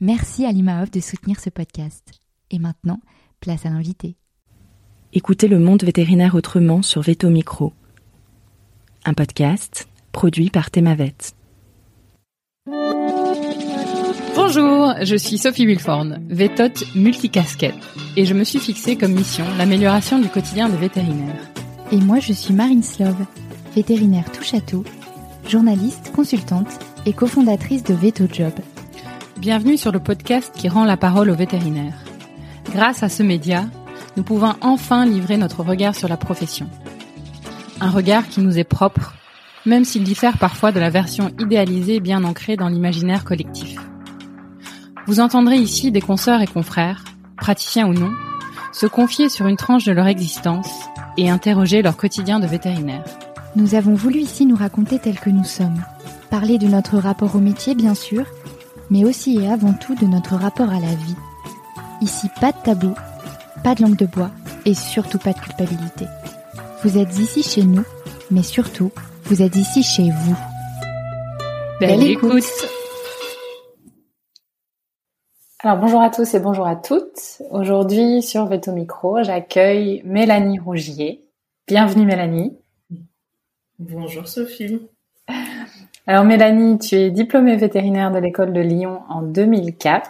Merci à l'IMAOF de soutenir ce podcast. Et maintenant, place à l'invité. Écoutez le monde vétérinaire autrement sur Veto Micro. Un podcast produit par Thémavet. Bonjour, je suis Sophie Wilforn, vétote multicasquette, et je me suis fixée comme mission l'amélioration du quotidien des vétérinaires. Et moi, je suis Marine Slove, vétérinaire tout, journaliste, consultante et cofondatrice de Veto Job, Bienvenue sur le podcast qui rend la parole aux vétérinaires. Grâce à ce média, nous pouvons enfin livrer notre regard sur la profession. Un regard qui nous est propre, même s'il diffère parfois de la version idéalisée bien ancrée dans l'imaginaire collectif. Vous entendrez ici des consoeurs et confrères, praticiens ou non, se confier sur une tranche de leur existence et interroger leur quotidien de vétérinaire. Nous avons voulu ici nous raconter tels que nous sommes, parler de notre rapport au métier bien sûr, mais aussi et avant tout de notre rapport à la vie. Ici, pas de tabou, pas de langue de bois et surtout pas de culpabilité. Vous êtes ici chez nous, mais surtout, vous êtes ici chez vous. Belle, écoute. Alors bonjour à tous et bonjour à toutes. Aujourd'hui sur Veto Micro, j'accueille Mélanie Rougier. Bienvenue Mélanie. Bonjour Sophie. Alors Mélanie, tu es diplômée vétérinaire de l'école de Lyon en 2004.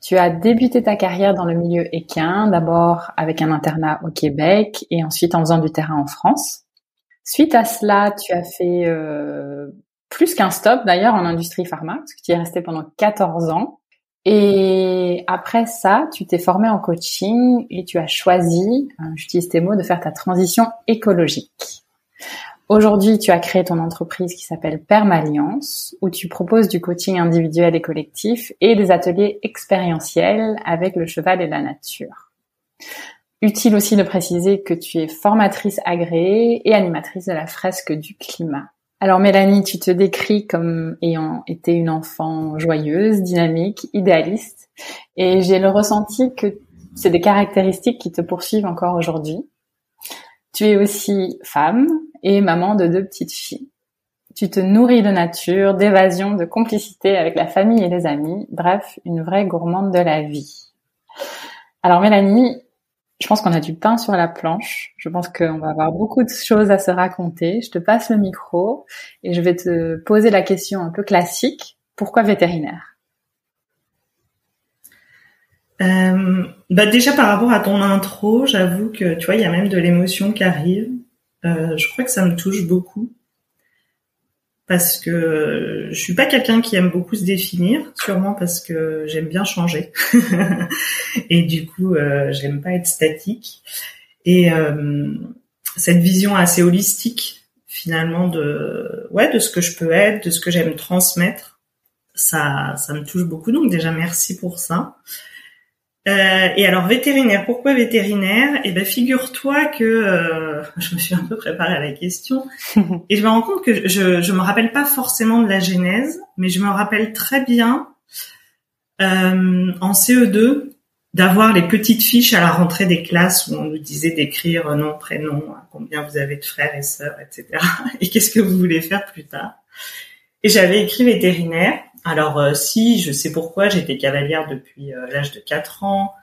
Tu as débuté ta carrière dans le milieu équin, d'abord avec un internat au Québec et ensuite en faisant du terrain en France. Suite à cela, tu as fait euh, plus qu'un stop d'ailleurs en industrie pharma, parce que tu y es resté pendant 14 ans. Et après ça, tu t'es formé en coaching et tu as choisi, hein, j'utilise tes mots, de faire ta transition écologique. Aujourd'hui, tu as créé ton entreprise qui s'appelle Permalliance, où tu proposes du coaching individuel et collectif et des ateliers expérientiels avec le cheval et la nature. Utile aussi de préciser que tu es formatrice agréée et animatrice de la fresque du climat. Alors Mélanie, tu te décris comme ayant été une enfant joyeuse, dynamique, idéaliste, et j'ai le ressenti que c'est des caractéristiques qui te poursuivent encore aujourd'hui. Tu es aussi femme et maman de deux petites filles. Tu te nourris de nature, d'évasion, de complicité avec la famille et les amis. Bref, une vraie gourmande de la vie. Alors Mélanie, je pense qu'on a du pain sur la planche. Je pense qu'on va avoir beaucoup de choses à se raconter. Je te passe le micro et je vais te poser la question un peu classique. Pourquoi vétérinaire? Euh, bah déjà par rapport à ton intro, j'avoue que tu vois, il y a même de l'émotion qui arrive. Euh, je crois que ça me touche beaucoup parce que je suis pas quelqu'un qui aime beaucoup se définir, sûrement parce que j'aime bien changer et du coup euh, j'aime pas être statique et euh, cette vision assez holistique finalement de ouais de ce que je peux être, de ce que j'aime transmettre, ça ça me touche beaucoup donc déjà merci pour ça. Euh, et alors vétérinaire, pourquoi vétérinaire? Eh ben figure-toi que euh, je me suis un peu préparée à la question. Et je me rends compte que je je me rappelle pas forcément de la genèse, mais je me rappelle très bien euh, en CE2 d'avoir les petites fiches à la rentrée des classes où on nous disait d'écrire nom, prénom, combien vous avez de frères et sœurs, etc. Et qu'est-ce que vous voulez faire plus tard? Et j'avais écrit vétérinaire alors euh, si, je sais pourquoi, j'étais cavalière depuis euh, l'âge de 4 ans.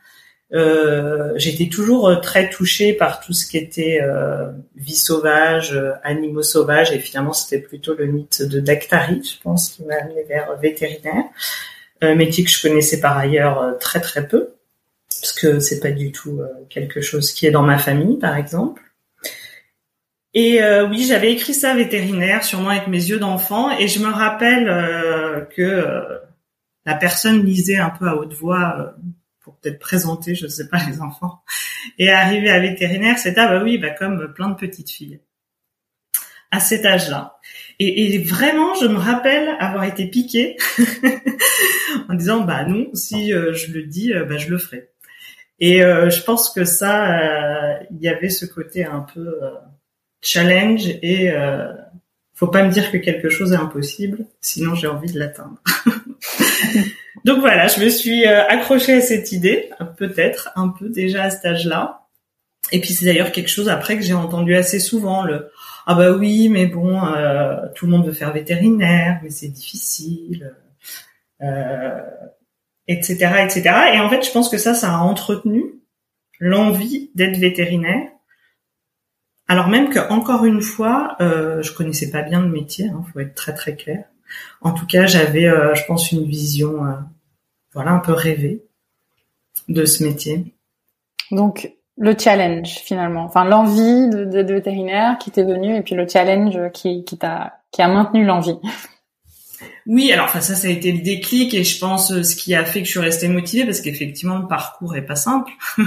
Euh, j'étais toujours très touchée par tout ce qui était vie sauvage, animaux sauvages, et finalement c'était plutôt le mythe de Dactari, je pense, qui m'a amené vers vétérinaire. métier que je connaissais par ailleurs très très peu, parce que c'est pas du tout quelque chose qui est dans ma famille, par exemple. Et oui, j'avais écrit ça vétérinaire, sûrement avec mes yeux d'enfant, et je me rappelle que la personne lisait un peu à haute voix pour peut-être présenter, je sais pas, les enfants. Et arriver à vétérinaire, c'était ah bah oui, bah comme plein de petites filles à cet âge-là. Et, et, vraiment, je me rappelle avoir été piquée en disant bah non, si euh, je le dis, euh, bah je le ferai. Et euh, je pense que ça, il y avait ce côté un peu challenge et faut pas me dire que quelque chose est impossible, sinon j'ai envie de l'atteindre. Donc voilà, je me suis euh, accrochée à cette idée, peut-être un peu déjà à cet âge-là. Et puis c'est d'ailleurs quelque chose après que j'ai entendu assez souvent le ah bah oui mais bon euh, tout le monde veut faire vétérinaire mais c'est difficile euh, etc etc et en fait je pense que ça ça a entretenu l'envie d'être vétérinaire alors même que encore une fois euh, je connaissais pas bien le métier hein, faut être très très clair en tout cas, j'avais, euh, je pense, une vision, euh, voilà, un peu rêvée de ce métier. Donc, le challenge finalement, enfin l'envie de, de, vétérinaire qui t'est venue et puis le challenge qui, qui t'a, qui a maintenu l'envie. Oui, alors enfin ça, ça a été le déclic et je pense euh, ce qui a fait que je suis restée motivée parce qu'effectivement le parcours est pas simple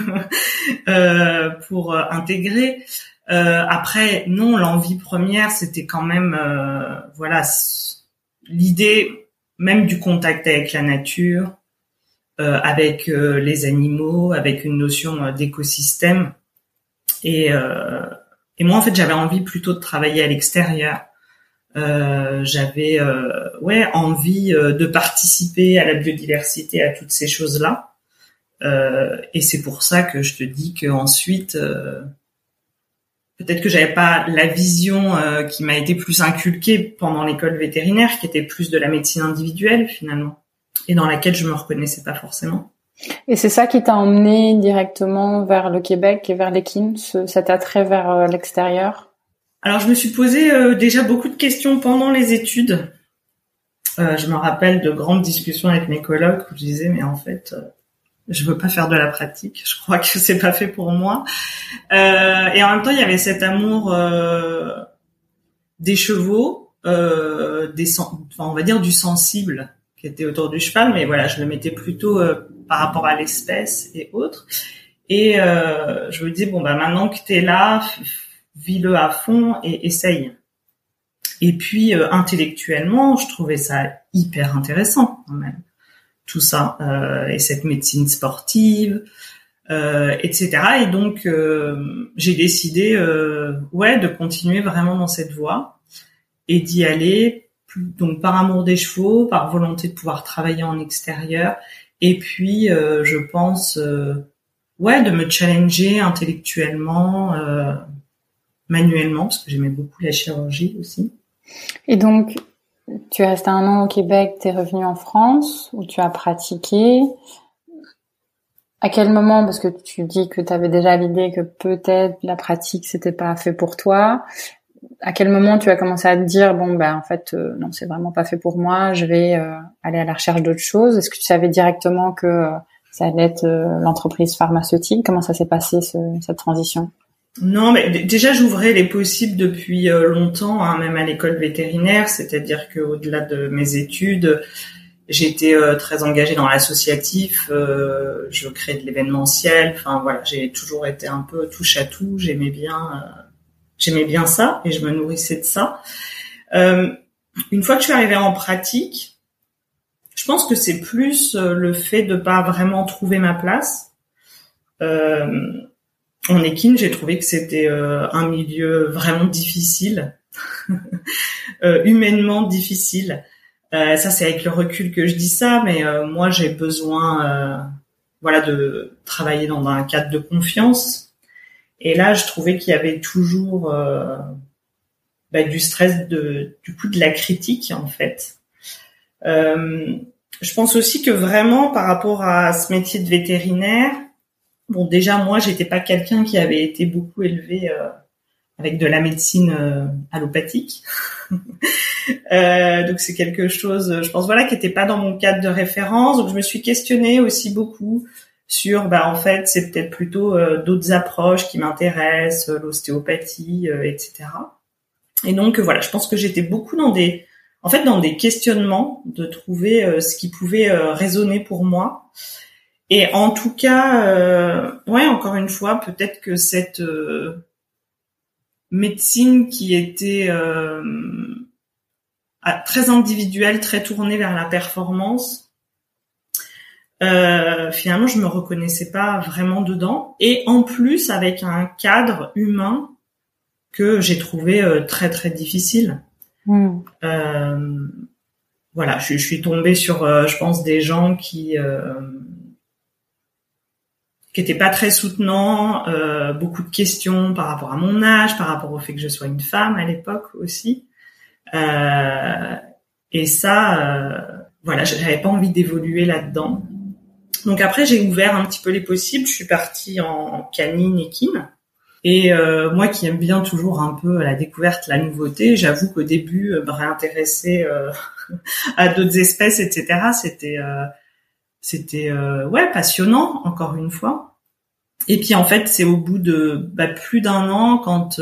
euh, pour intégrer. Euh, après, non, l'envie première, c'était quand même, euh, voilà, l'idée même du contact avec la nature, euh, avec euh, les animaux, avec une notion euh, d'écosystème. Et, et moi, en fait, j'avais envie plutôt de travailler à l'extérieur. j'avais ouais envie de participer à la biodiversité, à toutes ces choses-là. et c'est pour ça que je te dis que ensuite peut-être que j'avais pas la vision euh, qui m'a été plus inculquée pendant l'école vétérinaire, qui était plus de la médecine individuelle finalement, et dans laquelle je me reconnaissais pas forcément. Et c'est ça qui t'a emmené directement vers le Québec et vers l'équine, cet attrait vers euh, l'extérieur? Alors je me suis posé euh, déjà beaucoup de questions pendant les études. je me rappelle de grandes discussions avec mes collègues où je disais mais en fait je veux pas faire de la pratique. Je crois que c'est pas fait pour moi. Euh, et en même temps, il y avait cet amour euh, des chevaux, euh, des, enfin, on va dire du sensible qui était autour du cheval, mais voilà, je le mettais plutôt euh, par rapport à l'espèce et autres. Et euh, je me dis bon bah maintenant que t'es là, vis-le à fond et essaye. Et puis euh, intellectuellement, je trouvais ça hyper intéressant quand même tout ça euh, et cette médecine sportive, euh, etc. Et donc euh, j'ai décidé, ouais, de continuer vraiment dans cette voie et d'y aller donc par amour des chevaux, par volonté de pouvoir travailler en extérieur, et puis je pense, ouais, de me challenger intellectuellement, manuellement, parce que j'aimais beaucoup la chirurgie aussi. Et donc, tu es resté un an au Québec, tu es revenu en France, où tu as pratiqué. À quel moment, parce que tu dis que tu avais déjà l'idée que peut-être la pratique c'était pas fait pour toi, à quel moment tu as commencé à te dire bon ben en fait euh, non c'est vraiment pas fait pour moi, je vais euh, aller à la recherche d'autres choses? Est-ce que tu savais directement que euh, ça allait être l'entreprise pharmaceutique? Comment ça s'est passé cette transition? Non, mais déjà j'ouvrais les possibles depuis euh, longtemps, hein, même à l'école vétérinaire, c'est-à-dire qu'au-delà de mes études, j'étais euh, très engagée dans l'associatif, euh, je créais de l'événementiel, enfin voilà, j'ai toujours été un peu touche à tout, j'aimais bien, j'aimais bien ça et je me nourrissais de ça. une fois que je suis arrivée en pratique, je pense que c'est plus le fait de pas vraiment trouver ma place. Euh, en équine, j'ai trouvé que c'était euh, un milieu vraiment difficile, euh, humainement difficile. Euh, ça, c'est avec le recul que je dis ça, mais moi, j'ai besoin, voilà, de travailler dans un cadre de confiance. Et là, je trouvais qu'il y avait toujours bah, du stress, de, du coup, de la critique, en fait. je pense aussi que vraiment, par rapport à ce métier de vétérinaire, Bon, déjà moi, j'étais pas quelqu'un qui avait été beaucoup élevé euh, avec de la médecine allopathique. donc c'est quelque chose, je pense voilà, qui n'était pas dans mon cadre de référence. Donc je me suis questionnée aussi beaucoup sur, bah en fait, c'est peut-être plutôt d'autres approches qui m'intéressent, l'ostéopathie, etc. Et donc voilà, je pense que j'étais beaucoup dans des en fait dans des questionnements de trouver euh, ce qui pouvait euh, résonner pour moi. Et en tout cas, euh, ouais, encore une fois, peut-être que cette médecine qui était très individuelle, très tournée vers la performance, finalement, je me reconnaissais pas vraiment dedans. Et en plus, avec un cadre humain que j'ai trouvé très très difficile. Hmm. Euh, voilà, je, je, suis tombée sur, euh, je pense, des gens qui euh, qui étaient pas très soutenants, euh, beaucoup de questions par rapport à mon âge, par rapport au fait que je sois une femme à l'époque aussi. Euh, et ça, voilà, j'avais pas envie d'évoluer là-dedans. Donc après, j'ai ouvert un petit peu les possibles. Je suis partie en canine et kin. Et euh, moi qui aime bien toujours un peu la découverte, la nouveauté, j'avoue qu'au début, euh, me réintéresser euh, à d'autres espèces, etc., c'était c'était ouais passionnant encore une fois. Et puis en fait, c'est au bout de bah, plus d'un an quand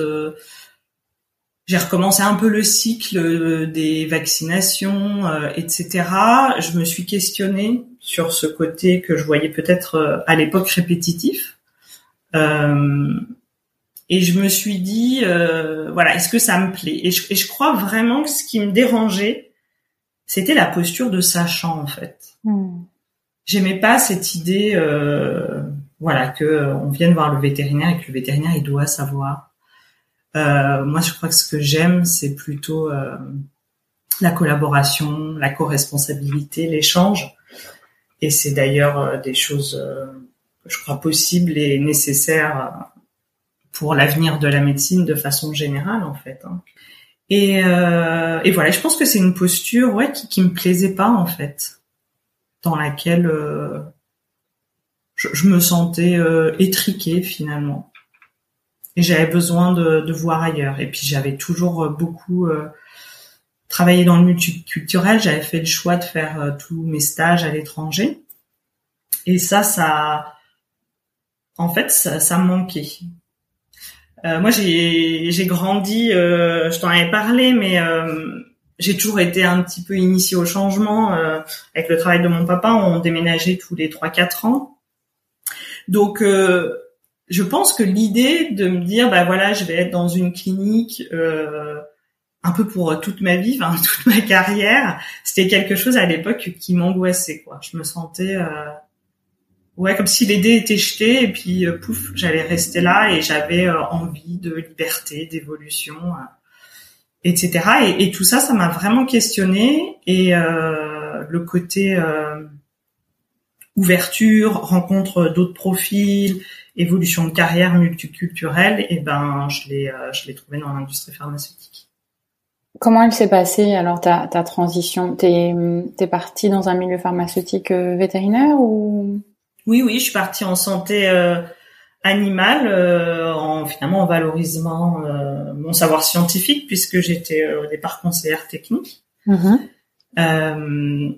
j'ai recommencé un peu le cycle des vaccinations, etc. Je me suis questionnée sur ce côté que je voyais peut-être à l'époque répétitif. Euh, et je me suis dit, euh, voilà, est-ce que ça me plaît? Et je, et je, crois vraiment que ce qui me dérangeait, c'était la posture de sachant en fait. Hmm. J'aimais pas cette idée, euh, voilà, que euh, on vienne voir le vétérinaire et que le vétérinaire il doit savoir. Euh, moi, je crois que ce que j'aime, c'est plutôt euh, la collaboration, la co-responsabilité, l'échange. Et c'est d'ailleurs euh, des choses, je crois, possibles et nécessaires pour l'avenir de la médecine de façon générale en fait. Hein. Et, euh, et, voilà, je pense que c'est une posture ouais qui, qui me plaisait pas en fait, dans laquelle euh, je, je, me sentais euh, étriquée finalement. Et j'avais besoin de, de, voir ailleurs. Et puis j'avais toujours euh, beaucoup travaillé dans le multiculturel. J'avais fait le choix de faire tous mes stages à l'étranger. Et ça, ça, en fait, ça, ça me manquait. Euh, moi, j'ai j'ai grandi, euh, je t'en avais parlé, mais euh, j'ai toujours été un petit peu initiée au changement. Euh, avec le travail de mon papa, on déménageait tous les 3-4 ans. Donc, euh, je pense que l'idée de me dire, bah voilà, je vais être dans une clinique un peu pour toute ma vie, enfin toute ma carrière, c'était quelque chose à l'époque qui m'angoissait. Quoi, je me sentais ouais, comme si les dés étaient jetés et puis euh, pouf, j'allais rester là et j'avais euh, envie de liberté, d'évolution, euh, etc. Et, et, tout ça, ça m'a vraiment questionné et le côté ouverture, rencontre d'autres profils, évolution de carrière multiculturelle, et ben je l'ai je l'ai trouvé dans l'industrie pharmaceutique. Comment elle s'est passée alors ta, ta transition? T'es es partie dans un milieu pharmaceutique vétérinaire ou? Oui, oui, je suis partie en santé euh, animale, euh, en finalement en valorisant euh, mon savoir scientifique puisque j'étais au départ conseillère technique. Mm-hmm.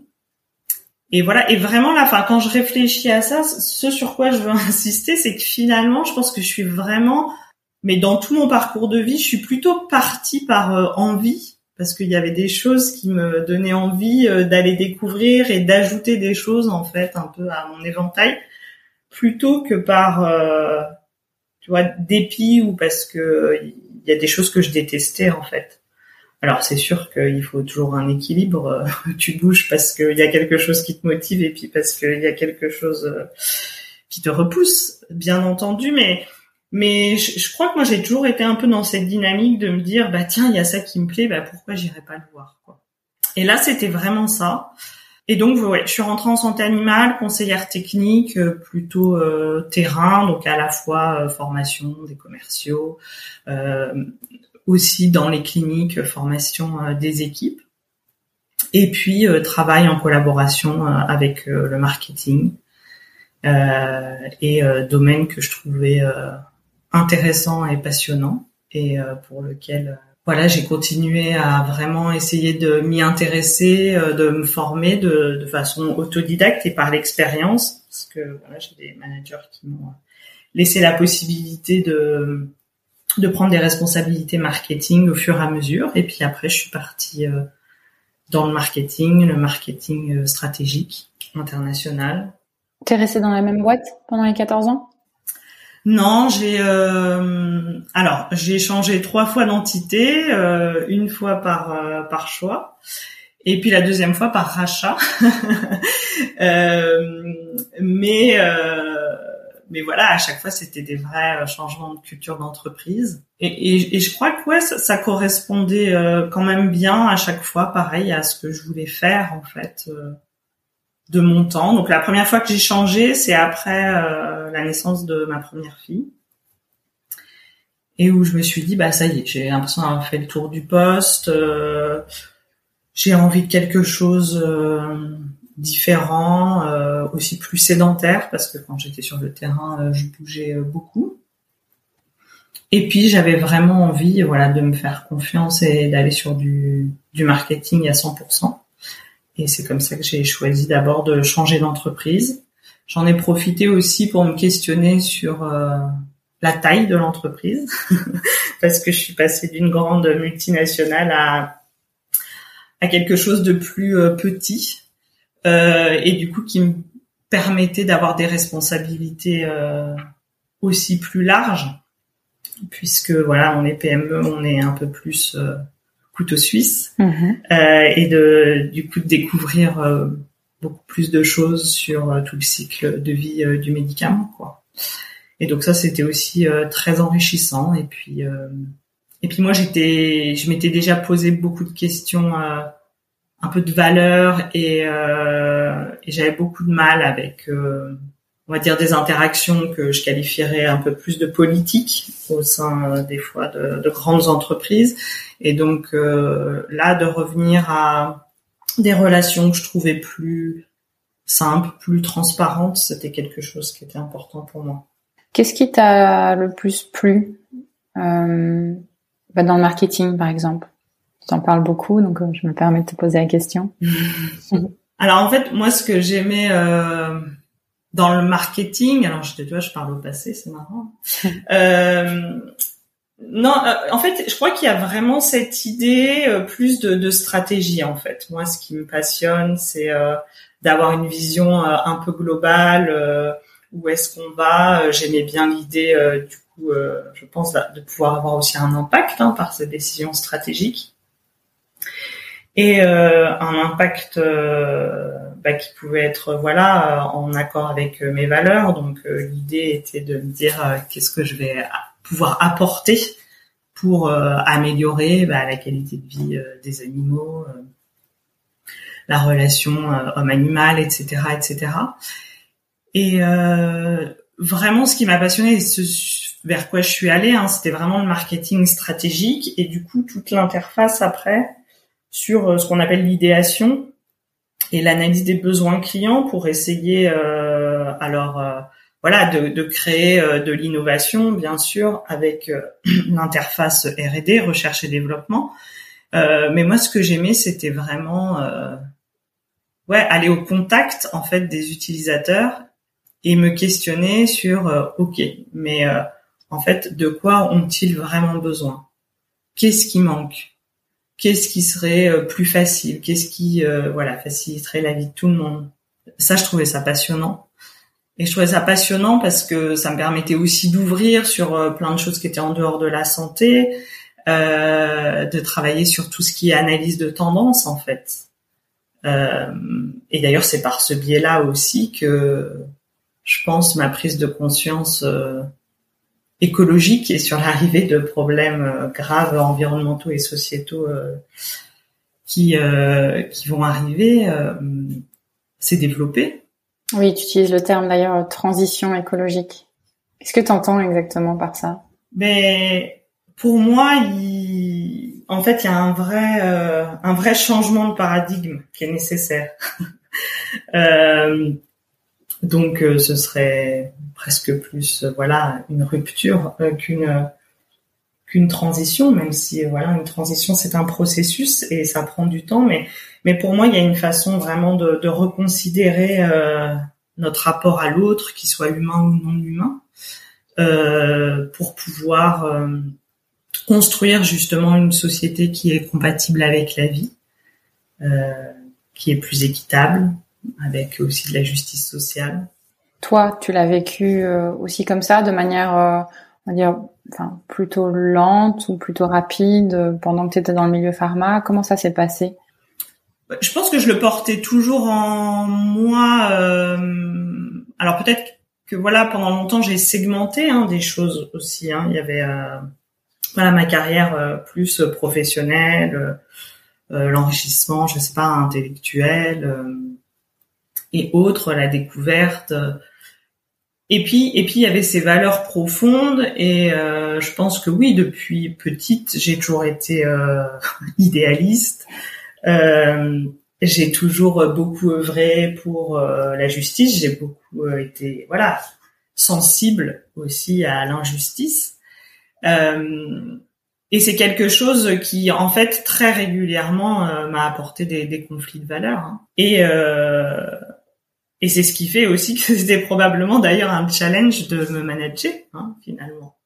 et voilà, et vraiment là, enfin quand je réfléchis à ça, ce sur quoi je veux insister, c'est que finalement, je pense que je suis vraiment, mais dans tout mon parcours de vie, je suis plutôt partie par envie parce qu'il y avait des choses qui me donnaient envie euh, d'aller découvrir et d'ajouter des choses en fait un peu à mon éventail plutôt que par euh, tu vois dépit ou parce que il y a des choses que je détestais en fait. Alors c'est sûr qu'il faut toujours un équilibre. tu bouges parce qu'il y a quelque chose qui te motive et puis parce qu'il y a quelque chose euh, qui te repousse, bien entendu. Mais mais je, crois que moi j'ai toujours été un peu dans cette dynamique de me dire bah tiens il y a ça qui me plaît bah pourquoi j'irai pas le voir quoi. Et là c'était vraiment ça. Et donc je suis rentrée en santé animale, conseillère technique, euh, plutôt euh, terrain, donc à la fois euh, formation des commerciaux, aussi dans les cliniques formation des équipes, et puis travail en collaboration avec le marketing et domaine que je trouvais intéressant et passionnant. et pour lequel voilà, j'ai continué à vraiment essayer de m'y intéresser, de me former de, de, façon autodidacte et par l'expérience, parce que voilà, j'ai des managers qui m'ont laissé la possibilité de de prendre des responsabilités marketing au fur et à mesure. Et puis après, je suis partie dans le marketing, le marketing stratégique international. Tu es resté dans la même boîte pendant les 14 ans? Non, j'ai euh, alors j'ai changé trois fois d'entité, euh, une fois par euh, par choix, et puis la deuxième fois par rachat. mais mais voilà, à chaque fois c'était des vrais changements de culture d'entreprise, et, et, je crois que ouais, ça, ça correspondait quand même bien à chaque fois, pareil à ce que je voulais faire en fait de mon temps. Donc la première fois que j'ai changé, c'est après euh, la naissance de ma première fille. Et où je me suis dit, bah ça y est, j'ai l'impression d'avoir fait le tour du poste. Euh, j'ai envie de quelque chose euh, différent, aussi plus sédentaire, parce que quand j'étais sur le terrain, je bougeais beaucoup. Et puis j'avais vraiment envie, voilà, de me faire confiance et d'aller sur du, du marketing à 100%. Et c'est comme ça que j'ai choisi d'abord de changer d'entreprise. J'en ai profité aussi pour me questionner sur euh, la taille de l'entreprise, parce que je suis passée d'une grande multinationale à, à quelque chose de plus euh, petit, euh, et du coup qui me permettait d'avoir des responsabilités euh, aussi plus larges, puisque voilà, on est PME, on est un peu plus couteau suisse mhm. euh, et de du coup de découvrir euh, beaucoup plus de choses sur euh, tout le cycle de vie du médicament quoi. Et donc ça c'était aussi très enrichissant et puis et puis moi j'étais je m'étais déjà posé beaucoup de questions un peu de valeur et, et j'avais beaucoup de mal avec on va dire des interactions que je qualifierais un peu plus de politique au sein euh, des fois de, de, grandes entreprises et donc euh, là de revenir à des relations que je trouvais plus simples, plus transparentes, c'était quelque chose qui était important pour moi. Qu'est-ce qui t'a le plus plu euh, bah dans le marketing par exemple? Tu en parles beaucoup donc euh, je me permets de te poser la question. Alors en fait moi ce que j'aimais euh, dans le marketing, alors je te vois, je parle au passé, c'est marrant. euh, non, euh, en fait, je crois qu'il y a vraiment cette idée euh, plus de, de, stratégie en fait. Moi, ce qui me passionne, c'est euh, d'avoir une vision un peu globale. où est-ce qu'on va J'aimais bien l'idée, du coup, je pense, de pouvoir avoir aussi un impact hein, par ces décisions stratégiques et un impact bah, qui pouvait être voilà en accord avec euh, mes valeurs. Donc euh, l'idée était de me dire euh, qu'est-ce que je vais pouvoir apporter pour améliorer bah, la qualité de vie des animaux, la relation homme-animal, etc., etc. Et vraiment, ce qui m'a passionné, ce vers quoi je suis allée, hein, c'était vraiment le marketing stratégique et du coup toute l'interface après sur ce qu'on appelle l'idéation, et l'analyse des besoins clients pour essayer euh, alors euh, voilà de, créer euh, de l'innovation bien sûr avec l'interface R&D recherche et développement. Mais moi ce que j'aimais c'était vraiment ouais aller au contact en fait des utilisateurs et me questionner sur ok mais en fait de quoi ont-ils vraiment besoin? Qu'est-ce qui manque? Qu'est-ce qui serait euh, plus facile, qu'est-ce qui euh, voilà faciliterait la vie de tout le monde. Ça, je trouvais ça passionnant. Et je trouvais ça passionnant parce que ça me permettait aussi d'ouvrir sur euh, plein de choses qui étaient en dehors de la santé, euh, de travailler sur tout ce qui est analyse de tendance en fait. Euh, et d'ailleurs, c'est par ce biais-là aussi que je pense ma prise de conscience écologique et sur l'arrivée de problèmes euh, graves environnementaux et sociétaux euh, qui euh, qui vont arriver s'est développé. Oui, tu utilises le terme d'ailleurs transition écologique. Qu'est-ce que tu entends exactement par ça? Mais pour moi, il... en fait, il y a un vrai un vrai changement de paradigme qui est nécessaire. donc, ce serait presque plus euh, voilà une rupture euh, qu'une qu'une transition, même si voilà une transition c'est un processus et ça prend du temps, mais mais pour moi il y a une façon vraiment de, de reconsidérer euh, notre rapport à l'autre, qu'il soit humain ou non humain, euh, pour pouvoir euh, construire justement une société qui est compatible avec la vie, euh, qui est plus équitable, avec aussi de la justice sociale. Toi, tu l'as vécu euh, aussi comme ça, de manière, euh, on va dire, enfin, plutôt lente ou plutôt rapide euh, pendant que tu étais dans le milieu pharma? Comment ça s'est passé? Bah, Je pense que je le portais toujours en moi. alors peut-être que voilà, pendant longtemps, j'ai segmenté hein, des choses aussi. Hein. Il y avait voilà ma carrière plus professionnelle, l'enrichissement, je sais pas, intellectuel et autres, la découverte. Et puis, et puis il y avait ces valeurs profondes et euh, je pense que oui, depuis petite, j'ai toujours été euh, idéaliste. Euh, j'ai toujours beaucoup œuvré pour la justice. J'ai beaucoup été, voilà, sensible aussi à l'injustice. et c'est quelque chose qui, en fait, très régulièrement m'a apporté des, des, conflits de valeurs. Hein. Et et c'est ce qui fait aussi que c'était probablement d'ailleurs un challenge de me manager hein, finalement.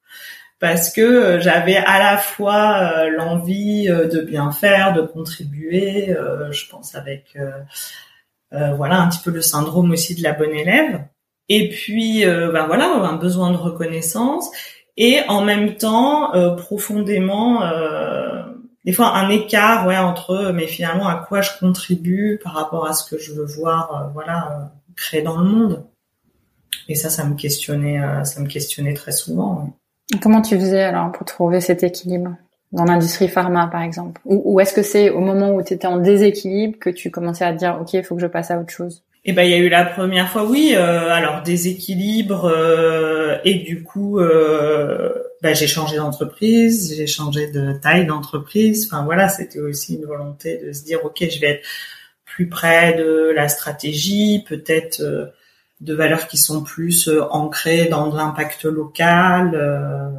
Parce que euh, j'avais à la fois euh, l'envie euh, de bien faire, de contribuer, je pense avec voilà un petit peu le syndrome aussi de la bonne élève. Et puis ben voilà un besoin de reconnaissance et en même temps profondément des fois un écart ouais entre mais finalement à quoi je contribue par rapport à ce que je veux voir voilà créer dans le monde. Et ça, ça me questionnait, euh, ça me questionnait très souvent. Comment tu faisais alors pour trouver cet équilibre dans l'industrie pharma, par exemple? Ou, est-ce que c'est au moment où tu étais en déséquilibre que tu commençais à te dire, ok, il faut que je passe à autre chose? Eh ben, il y a eu la première fois, oui. Euh, alors déséquilibre euh, et du coup, euh, ben, j'ai changé d'entreprise, j'ai changé de taille d'entreprise. Enfin voilà, c'était aussi une volonté de se dire, ok, je vais être plus près de la stratégie, peut-être euh, de valeurs qui sont plus euh, ancrées dans l'impact local. Euh,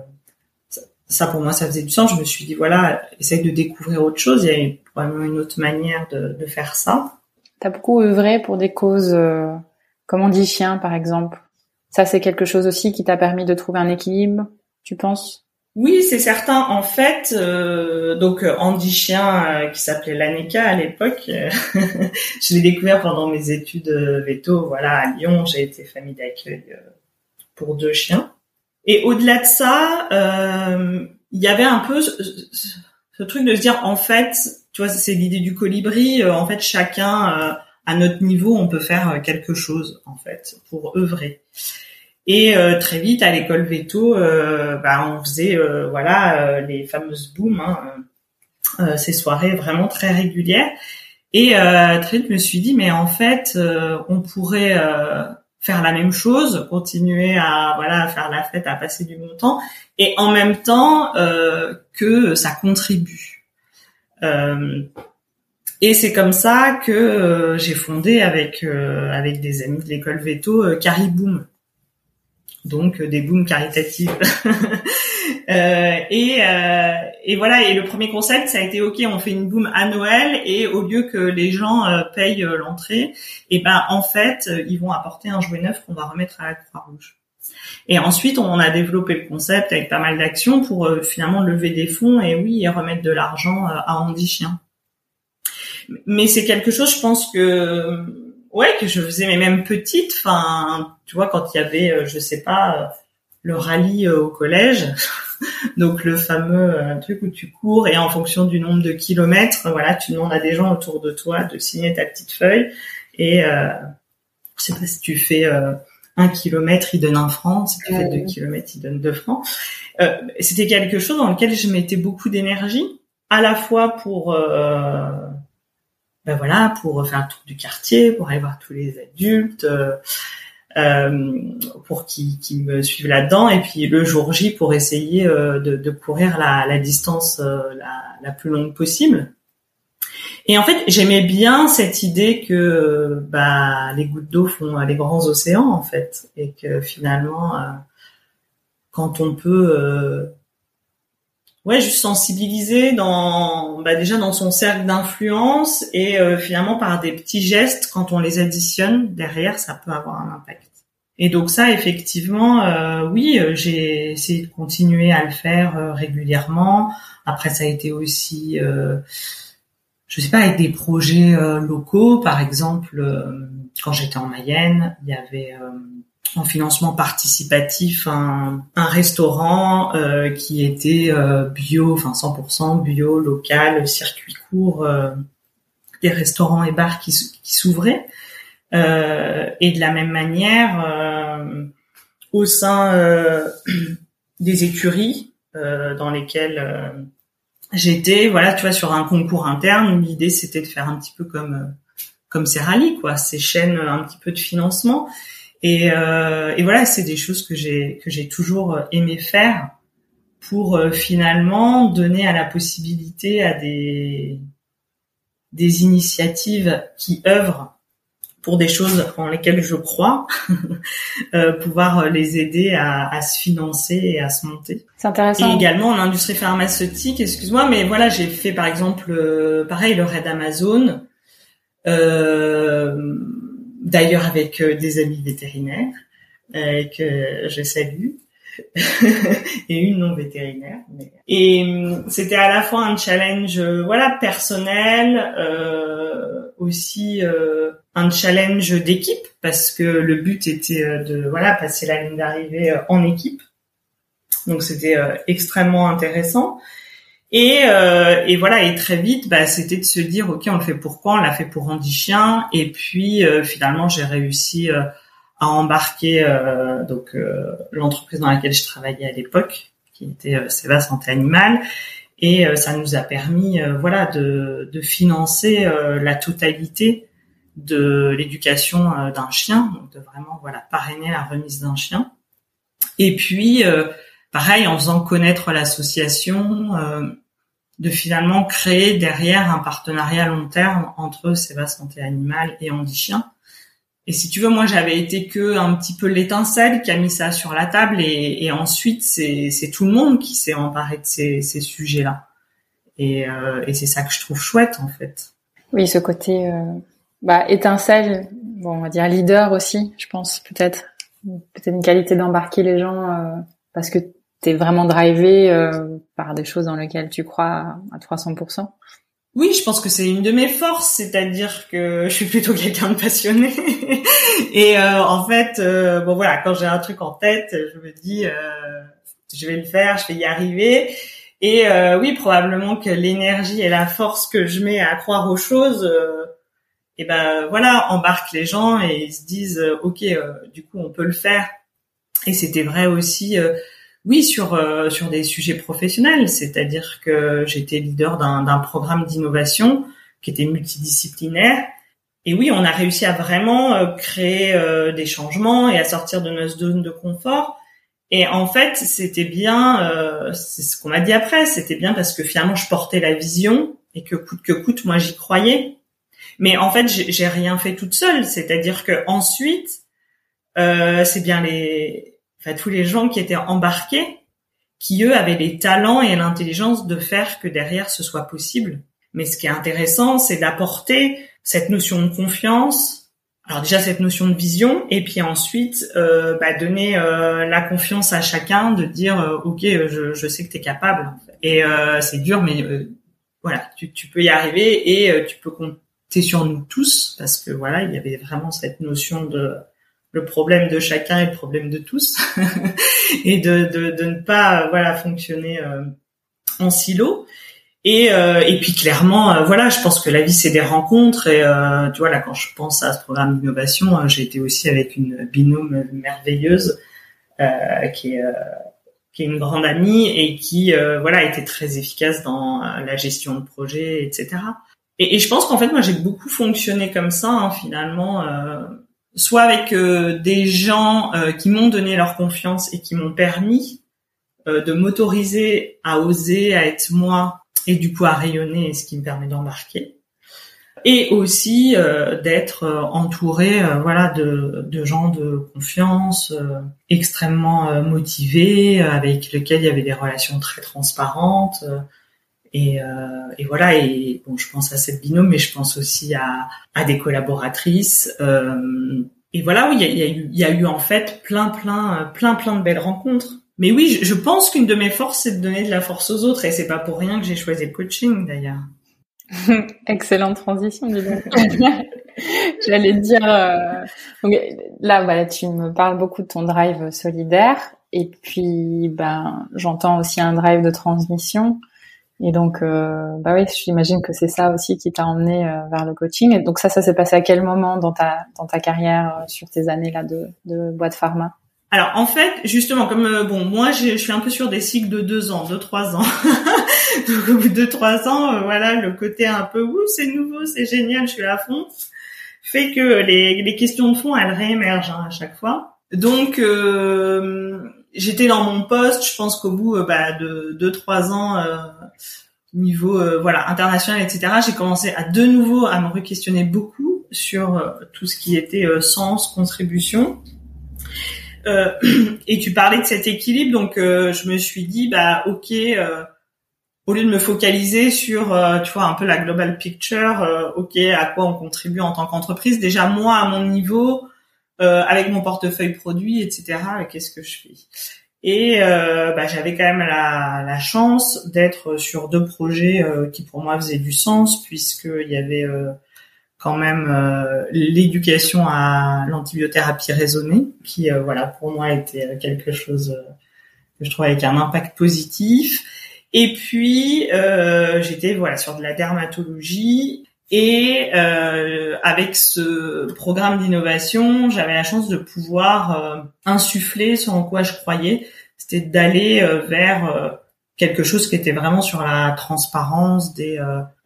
ça, pour moi, ça faisait du sens. Je me suis dit, voilà, essaye de découvrir autre chose. Il y a vraiment une autre manière de, de faire ça. T'as beaucoup œuvré pour des causes, comme on dit chien, par exemple. Ça, c'est quelque chose aussi qui t'a permis de trouver un équilibre, tu penses? Oui, c'est certain. En fait, euh, donc euh, Andy Chien, euh, qui s'appelait Lanika à l'époque, je l'ai découvert pendant mes études veto. Voilà, à Lyon, j'ai été famille d'accueil pour deux chiens. Et au-delà de ça, il y avait un peu ce, truc de se dire, en fait, tu vois, c'est l'idée du colibri. en fait, chacun à notre niveau, on peut faire quelque chose, en fait, pour œuvrer. Et euh, très vite à l'école veto, euh, bah, on faisait euh, voilà les fameuses booms, hein, ces soirées vraiment très régulières. Et très vite, je me suis dit mais en fait, on pourrait faire la même chose, continuer à voilà à faire la fête, à passer du bon temps, et en même temps que ça contribue. et c'est comme ça que j'ai fondé avec avec des amis de l'école veto Cariboom donc euh, des booms caritatifs. euh, et, euh, et voilà, et le premier concept, ça a été ok, on fait une boom à Noël et au lieu que les gens payent l'entrée, et ben en fait, ils vont apporter un jouet neuf qu'on va remettre à la Croix-Rouge. Et ensuite, on a développé le concept avec pas mal d'actions pour finalement lever des fonds et oui, et remettre de l'argent à Andy Chien. Mais c'est quelque chose, je pense que ouais que je faisais mais même petite enfin tu vois quand il y avait euh, je sais pas euh, le rallye euh, au collège donc le fameux truc où tu cours et en fonction du nombre de kilomètres voilà tu demandes à des gens autour de toi de signer ta petite feuille et euh, je sais pas si tu fais un kilomètre il donne un franc si tu fais deux kilomètres il donne deux francs. C'était quelque chose dans lequel je mettais beaucoup d'énergie à la fois pour ben voilà, pour faire le tour du quartier, pour aller voir tous les adultes, euh, euh pour qui, qui me suivent là-dedans, et puis le jour J pour essayer euh, de, courir la, distance euh, la, la, plus longue possible. Et en fait, j'aimais bien cette idée que bah, les gouttes d'eau font les grands océans, en fait, et que finalement, quand on peut ouais, juste sensibiliser dans, bah, déjà dans son cercle d'influence et euh, finalement par des petits gestes, quand on les additionne derrière, ça peut avoir un impact. Et donc ça, effectivement, euh, oui, euh, j'ai essayé de continuer à le faire régulièrement. Après, ça a été aussi, je sais pas, avec des projets locaux, par exemple, quand j'étais en Mayenne, il y avait en financement participatif un, restaurant euh, qui était euh, bio, enfin 100% bio, local, circuit court, euh, des restaurants et bars qui, qui s'ouvraient. et de la même manière, au sein des écuries dans lesquelles j'étais, voilà, tu vois, sur un concours interne, l'idée c'était de faire un petit peu comme comme Serrali, quoi, ces chaînes un petit peu de financement. Et, euh, et voilà, c'est des choses que j'ai que j'ai toujours aimé faire pour euh, finalement donner à la possibilité à des des initiatives qui œuvrent pour des choses en lesquelles je crois, euh, pouvoir les aider à, à, se financer et à se monter. C'est intéressant. Et également en industrie pharmaceutique, excuse-moi, mais voilà, j'ai fait par exemple, euh, pareil, le raid Amazon. Euh, d'ailleurs avec euh, des amis vétérinaires euh, que je salue et une non vétérinaire. Et hum, c'était à la fois un challenge, euh, voilà, personnel, euh, aussi euh, un challenge d'équipe parce que le but était de voilà passer la ligne d'arrivée en équipe. Donc c'était extrêmement intéressant. Et, euh, et voilà, et très vite, bah, c'était de se dire, ok, on le fait pourquoi On l'a fait pour Andy Chien. Et puis euh, finalement, j'ai réussi euh, à embarquer euh, donc l'entreprise dans laquelle je travaillais à l'époque, qui était Seva Santé Animale, et ça nous a permis, voilà, de, de financer la totalité de l'éducation d'un chien, donc de vraiment voilà parrainer la remise d'un chien. Et puis pareil, en faisant connaître l'association, euh, de finalement créer derrière un partenariat long terme entre Seva Santé Animale et Andy Chien. Et si tu veux, moi j'avais été que un petit peu l'étincelle qui a mis ça sur la table et, ensuite c'est tout le monde qui s'est emparé de ces, sujets-là. Et, euh, et c'est ça que je trouve chouette en fait. Oui, ce côté euh, bah, étincelle, bon, on va dire leader aussi, je pense peut-être peut-être une qualité d'embarquer les gens parce que t'es vraiment drivé euh, par des choses dans lesquelles tu crois à 300%. Oui, je pense que c'est une de mes forces, c'est-à-dire que je suis plutôt quelqu'un de passionné. et euh, en fait, euh, bon voilà, quand j'ai un truc en tête, je me dis, je vais le faire, je vais y arriver. Et oui, probablement que l'énergie et la force que je mets à croire aux choses, et ben voilà, embarque les gens et ils se disent, ok, du coup, on peut le faire. Et c'était vrai aussi oui, sur euh, sur des sujets professionnels, c'est-à-dire que j'étais leader d'un programme d'innovation qui était multidisciplinaire. Et oui, on a réussi à vraiment euh, créer euh, des changements et à sortir de notre zone de confort. Et en fait, c'était bien, c'est ce qu'on m'a dit après, c'était bien parce que finalement, je portais la vision et que coûte que coûte, moi, j'y croyais. Mais en fait, j'ai rien fait toute seule. C'est-à-dire que ensuite, c'est bien les enfin, tous les gens qui étaient embarqués, qui eux avaient les talents et l'intelligence de faire que derrière ce soit possible. Mais ce qui est intéressant, c'est d'apporter cette notion de confiance. Alors déjà cette notion de vision, et puis ensuite euh, bah, donner euh, la confiance à chacun de dire euh, ok, je, je, sais que tu es capable. Et c'est dur, mais voilà, tu, tu, peux y arriver et tu peux compter sur nous tous parce que voilà, il y avait vraiment cette notion de le problème de chacun est le problème de tous et de, de, de, ne pas voilà fonctionner euh, en silo. Et euh, et puis clairement euh, voilà je pense que la vie c'est des rencontres et tu vois là quand je pense à ce programme d'innovation j'ai été aussi avec une binôme merveilleuse qui est qui est une grande amie et qui voilà était très efficace dans la gestion de projet etc et, et je pense qu'en fait moi j'ai beaucoup fonctionné comme ça hein, finalement soit avec euh, des gens euh, qui m'ont donné leur confiance et qui m'ont permis euh, de m'autoriser à oser, à être moi et du coup à rayonner, ce qui me permet d'embarquer. et aussi d'être entouré voilà de, de, gens de confiance extrêmement motivés avec lesquels il y avait des relations très transparentes et, et, voilà et bon je pense à cette binôme mais je pense aussi à, des collaboratrices et voilà, il y a, eu, y a eu en fait plein, plein, plein, plein de belles rencontres. Mais oui, je, pense qu'une de mes forces, c'est de donner de la force aux autres, et c'est pas pour rien que j'ai choisi le coaching d'ailleurs. Excellente transition, dis donc. J'allais dire, euh... là, voilà, tu me parles beaucoup de ton drive solidaire, et puis, ben, j'entends aussi un drive de transmission. Et donc, euh, bah oui, j'imagine que c'est ça aussi qui t'a emmené euh, vers le coaching. Et donc ça, ça s'est passé à quel moment dans ta dans ta carrière euh, sur tes années là de de boîte pharma? Alors en fait, justement, comme bon, moi, je suis un peu sur des cycles de deux ans, deux trois ans. donc au bout de trois ans, voilà, le côté un peu ouh, c'est nouveau, c'est génial, je suis à fond, fait que les les questions de fond, elles réémergent hein, à chaque fois. Donc j'étais dans mon poste. Je pense qu'au bout bah, de deux trois ans niveau euh, voilà international, etc. J'ai commencé à de nouveau à me re-questionner beaucoup sur euh, tout ce qui était euh, sens, contribution. et tu parlais de cet équilibre, donc je me suis dit bah ok, au lieu de me focaliser sur tu vois un peu la global picture, ok à quoi on contribue en tant qu'entreprise. Déjà moi à mon niveau, avec mon portefeuille produit, etc. Qu'est-ce que je fais? Et euh, bah, j'avais quand même la, la chance d'être sur deux projets euh, qui pour moi faisaient du sens puisqu'il y avait euh, quand même euh, l'éducation à l'antibiothérapie raisonnée qui voilà pour moi était quelque chose que je trouvais avec un impact positif. Et puis j'étais voilà sur de la dermatologie et avec ce programme d'innovation, j'avais la chance de pouvoir insuffler ce en quoi je croyais, c'était d'aller euh, vers euh, quelque chose qui était vraiment sur la transparence des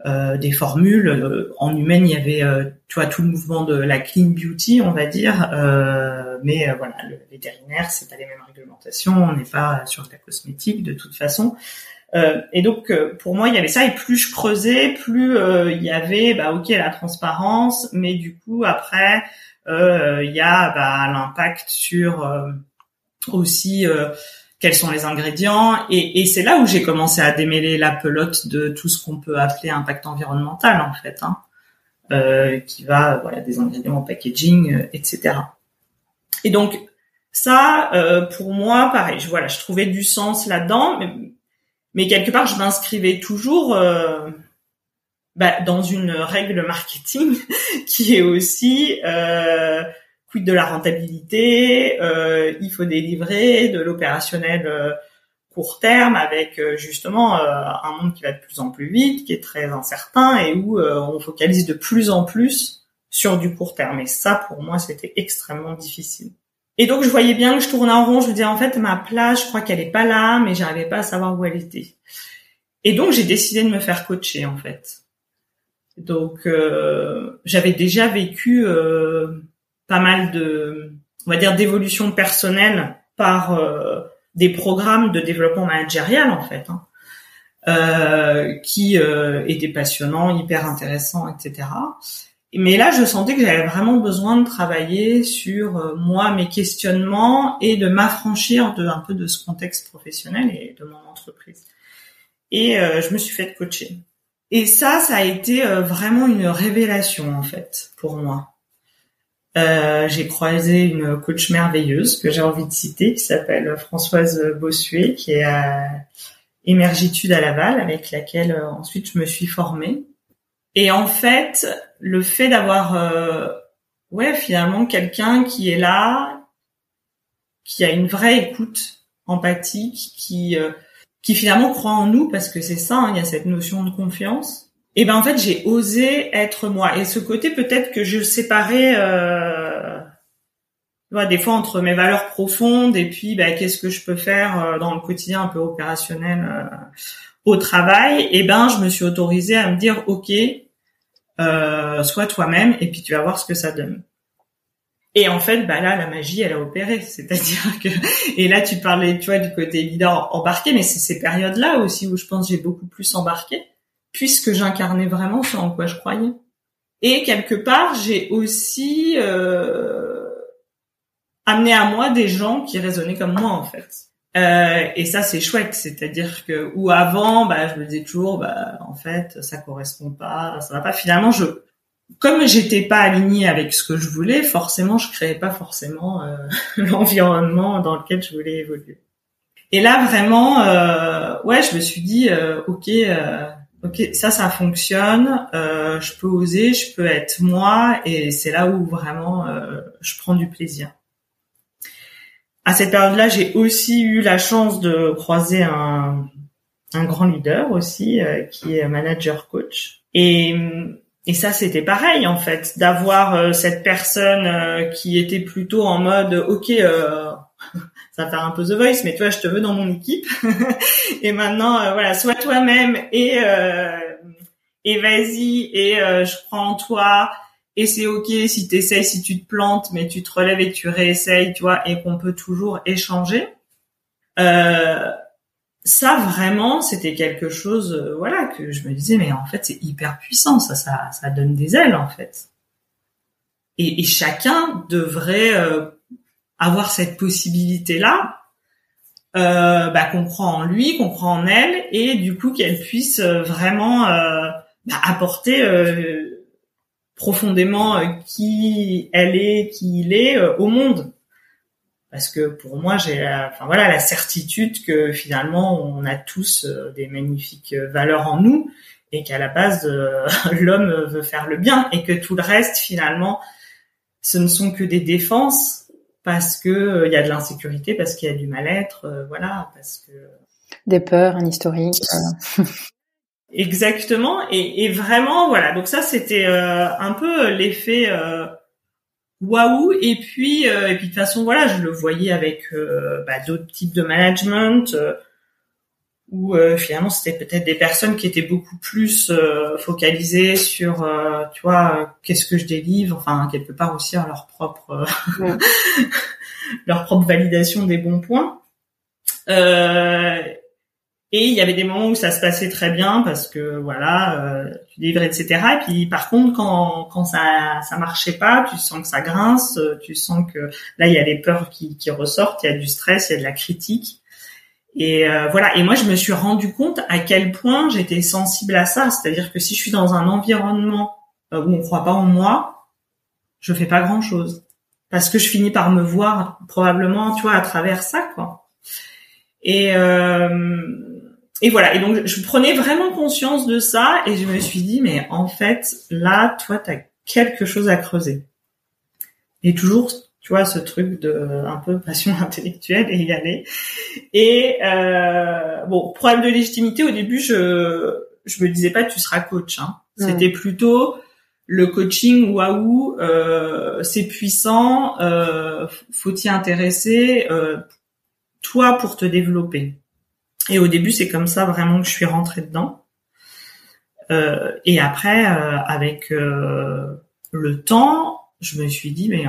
euh, des formules. En humaine, il y avait, tu vois, tout le mouvement de la clean beauty, on va dire. mais voilà, le vétérinaire, c'est pas les mêmes réglementations. On n'est pas sur la cosmétique de toute façon. Et donc, pour moi, il y avait ça. Et plus je creusais, plus il y avait, bah, ok, la transparence, mais du coup, après, il y a bah, l'impact sur aussi quels sont les ingrédients et, et c'est là où j'ai commencé à démêler la pelote de tout ce qu'on peut appeler impact environnemental en fait, hein, euh, qui va voilà des ingrédients en packaging, euh, etc. Et donc ça, euh, pour moi, pareil, je, voilà, je trouvais du sens là-dedans, mais, mais quelque part, je m'inscrivais toujours euh, bah, dans une règle marketing qui est aussi euh, quid de la rentabilité, euh, il faut délivrer de l'opérationnel euh, court terme avec euh, justement un monde qui va de plus en plus vite, qui est très incertain et où on focalise de plus en plus sur du court terme. Et ça, pour moi, c'était extrêmement difficile. Et donc, je voyais bien que je tournais en rond. Je me disais, en fait, ma place, je crois qu'elle est pas là, mais j'arrivais pas à savoir où elle était. Et donc, j'ai décidé de me faire coacher, en fait. Donc, j'avais déjà vécu pas mal de, on va dire, d'évolution personnelle par euh, des programmes de développement managérial en fait, hein, euh, qui euh, étaient passionnants, hyper intéressants, etc. Mais là, je sentais que j'avais vraiment besoin de travailler sur euh, moi, mes questionnements et de m'affranchir de un peu de ce contexte professionnel et de mon entreprise. Et euh, je me suis fait coacher. Et ça, ça a été vraiment une révélation en fait pour moi. Euh, j'ai croisé une coach merveilleuse que j'ai envie de citer, qui s'appelle Françoise Bossuet, qui est à Émergitude à Laval, avec laquelle euh, ensuite je me suis formée. Et en fait, le fait d'avoir, euh, ouais, finalement quelqu'un qui est là, qui a une vraie écoute empathique, qui qui finalement croit en nous, parce que c'est ça, hein, il y a cette notion de confiance et ben en fait j'ai osé être moi. Et ce côté peut-être que je séparais euh, des fois entre mes valeurs profondes et puis ben, qu'est-ce que je peux faire euh, dans le quotidien un peu opérationnel euh, au travail et ben je me suis autorisée à me dire ok euh, sois toi-même et puis tu vas voir ce que ça donne et en fait bah là la magie elle a opéré c'est-à-dire que et là tu parlais tu vois du côté leader embarqué mais c'est ces périodes là aussi où je pense j'ai beaucoup plus embarqué puisque j'incarnais vraiment ce en quoi je croyais. Et quelque part, j'ai aussi amené à moi des gens qui raisonnaient comme moi en fait. Euh, et ça c'est chouette, c'est-à-dire que ou avant, bah, je me disais toujours, bah, en fait, ça correspond pas, ça va pas. Finalement, je, comme j'étais pas alignée avec ce que je voulais, forcément, je créais pas forcément euh, l'environnement dans lequel je voulais évoluer. Et là, vraiment, euh, ouais, je me suis dit, euh, ok, euh, ok, ça, ça fonctionne. je peux oser, je peux être moi, et c'est là où vraiment je prends du plaisir à cette période-là, j'ai aussi eu la chance de croiser un, un grand leader aussi, euh, qui est manager coach. Et, et ça, c'était pareil en fait, d'avoir euh, cette personne euh, qui était plutôt en mode, ok, ça va faire un peu The Voice, mais toi, je te veux dans mon équipe. et maintenant, voilà, sois toi-même et et vas-y et je prends en toi et c'est ok si tu essayes, si tu te plantes, mais tu te relèves et tu réessayes, tu vois, et qu'on peut toujours échanger. Euh, ça vraiment, c'était quelque chose, euh, voilà, que je me disais, mais en fait, c'est hyper puissant, ça, ça, donne des ailes, en fait. Et, chacun devrait euh, avoir cette possibilité-là, bah, qu'on croit en lui, qu'on croit en elle, et du coup qu'elle puisse vraiment bah, apporter profondément euh, qui elle est, qui il est euh, au monde. Parce que pour moi, j'ai, enfin voilà, la certitude que finalement, on a tous euh, des magnifiques valeurs en nous et qu'à la base, l'homme veut faire le bien et que tout le reste, finalement, ce ne sont que des défenses parce que il y a de l'insécurité, parce qu'il y a du mal-être, voilà, parce que des peurs, un historique. Exactement. Et, et, vraiment, voilà. Donc ça, c'était euh, un peu l'effet euh, waouh. Et puis, euh, et puis de toute façon, voilà, je le voyais avec euh, bah, d'autres types de management où finalement c'était peut-être des personnes qui étaient beaucoup plus focalisées sur, tu vois, qu'est-ce que je délivre. Enfin, quelque part aussi à leur propre leur propre validation des bons points. Euh, et il y avait des moments où ça se passait très bien parce que voilà, euh, tu délivrais, etc. Et puis par contre, quand, quand ça ça marchait pas, tu sens que ça grince, tu sens que là il y a les peurs qui, qui ressortent, il y a du stress, il y a de la critique. Et euh, voilà. Et moi, je me suis rendu compte à quel point j'étais sensible à ça. C'est-à-dire que si je suis dans un environnement euh, où on croit pas en moi, je fais pas grand chose parce que je finis par me voir probablement, tu vois, à travers ça, quoi. Et euh, et voilà. Et donc, je prenais vraiment conscience de ça et je me suis dit, mais en fait, là, toi, tu as quelque chose à creuser. Et toujours, tu vois, ce truc de un peu passion intellectuelle et y aller. Et euh, bon, problème de légitimité. Au début, je je me disais pas, tu seras coach. Hein. C'était plutôt le coaching. Waouh, euh, c'est puissant. Euh, faut t'y intéresser. Euh, toi, pour te développer. Et au début, c'est comme ça vraiment que je suis rentrée dedans. Euh, et après, euh, avec euh, le temps, je me suis dit, mais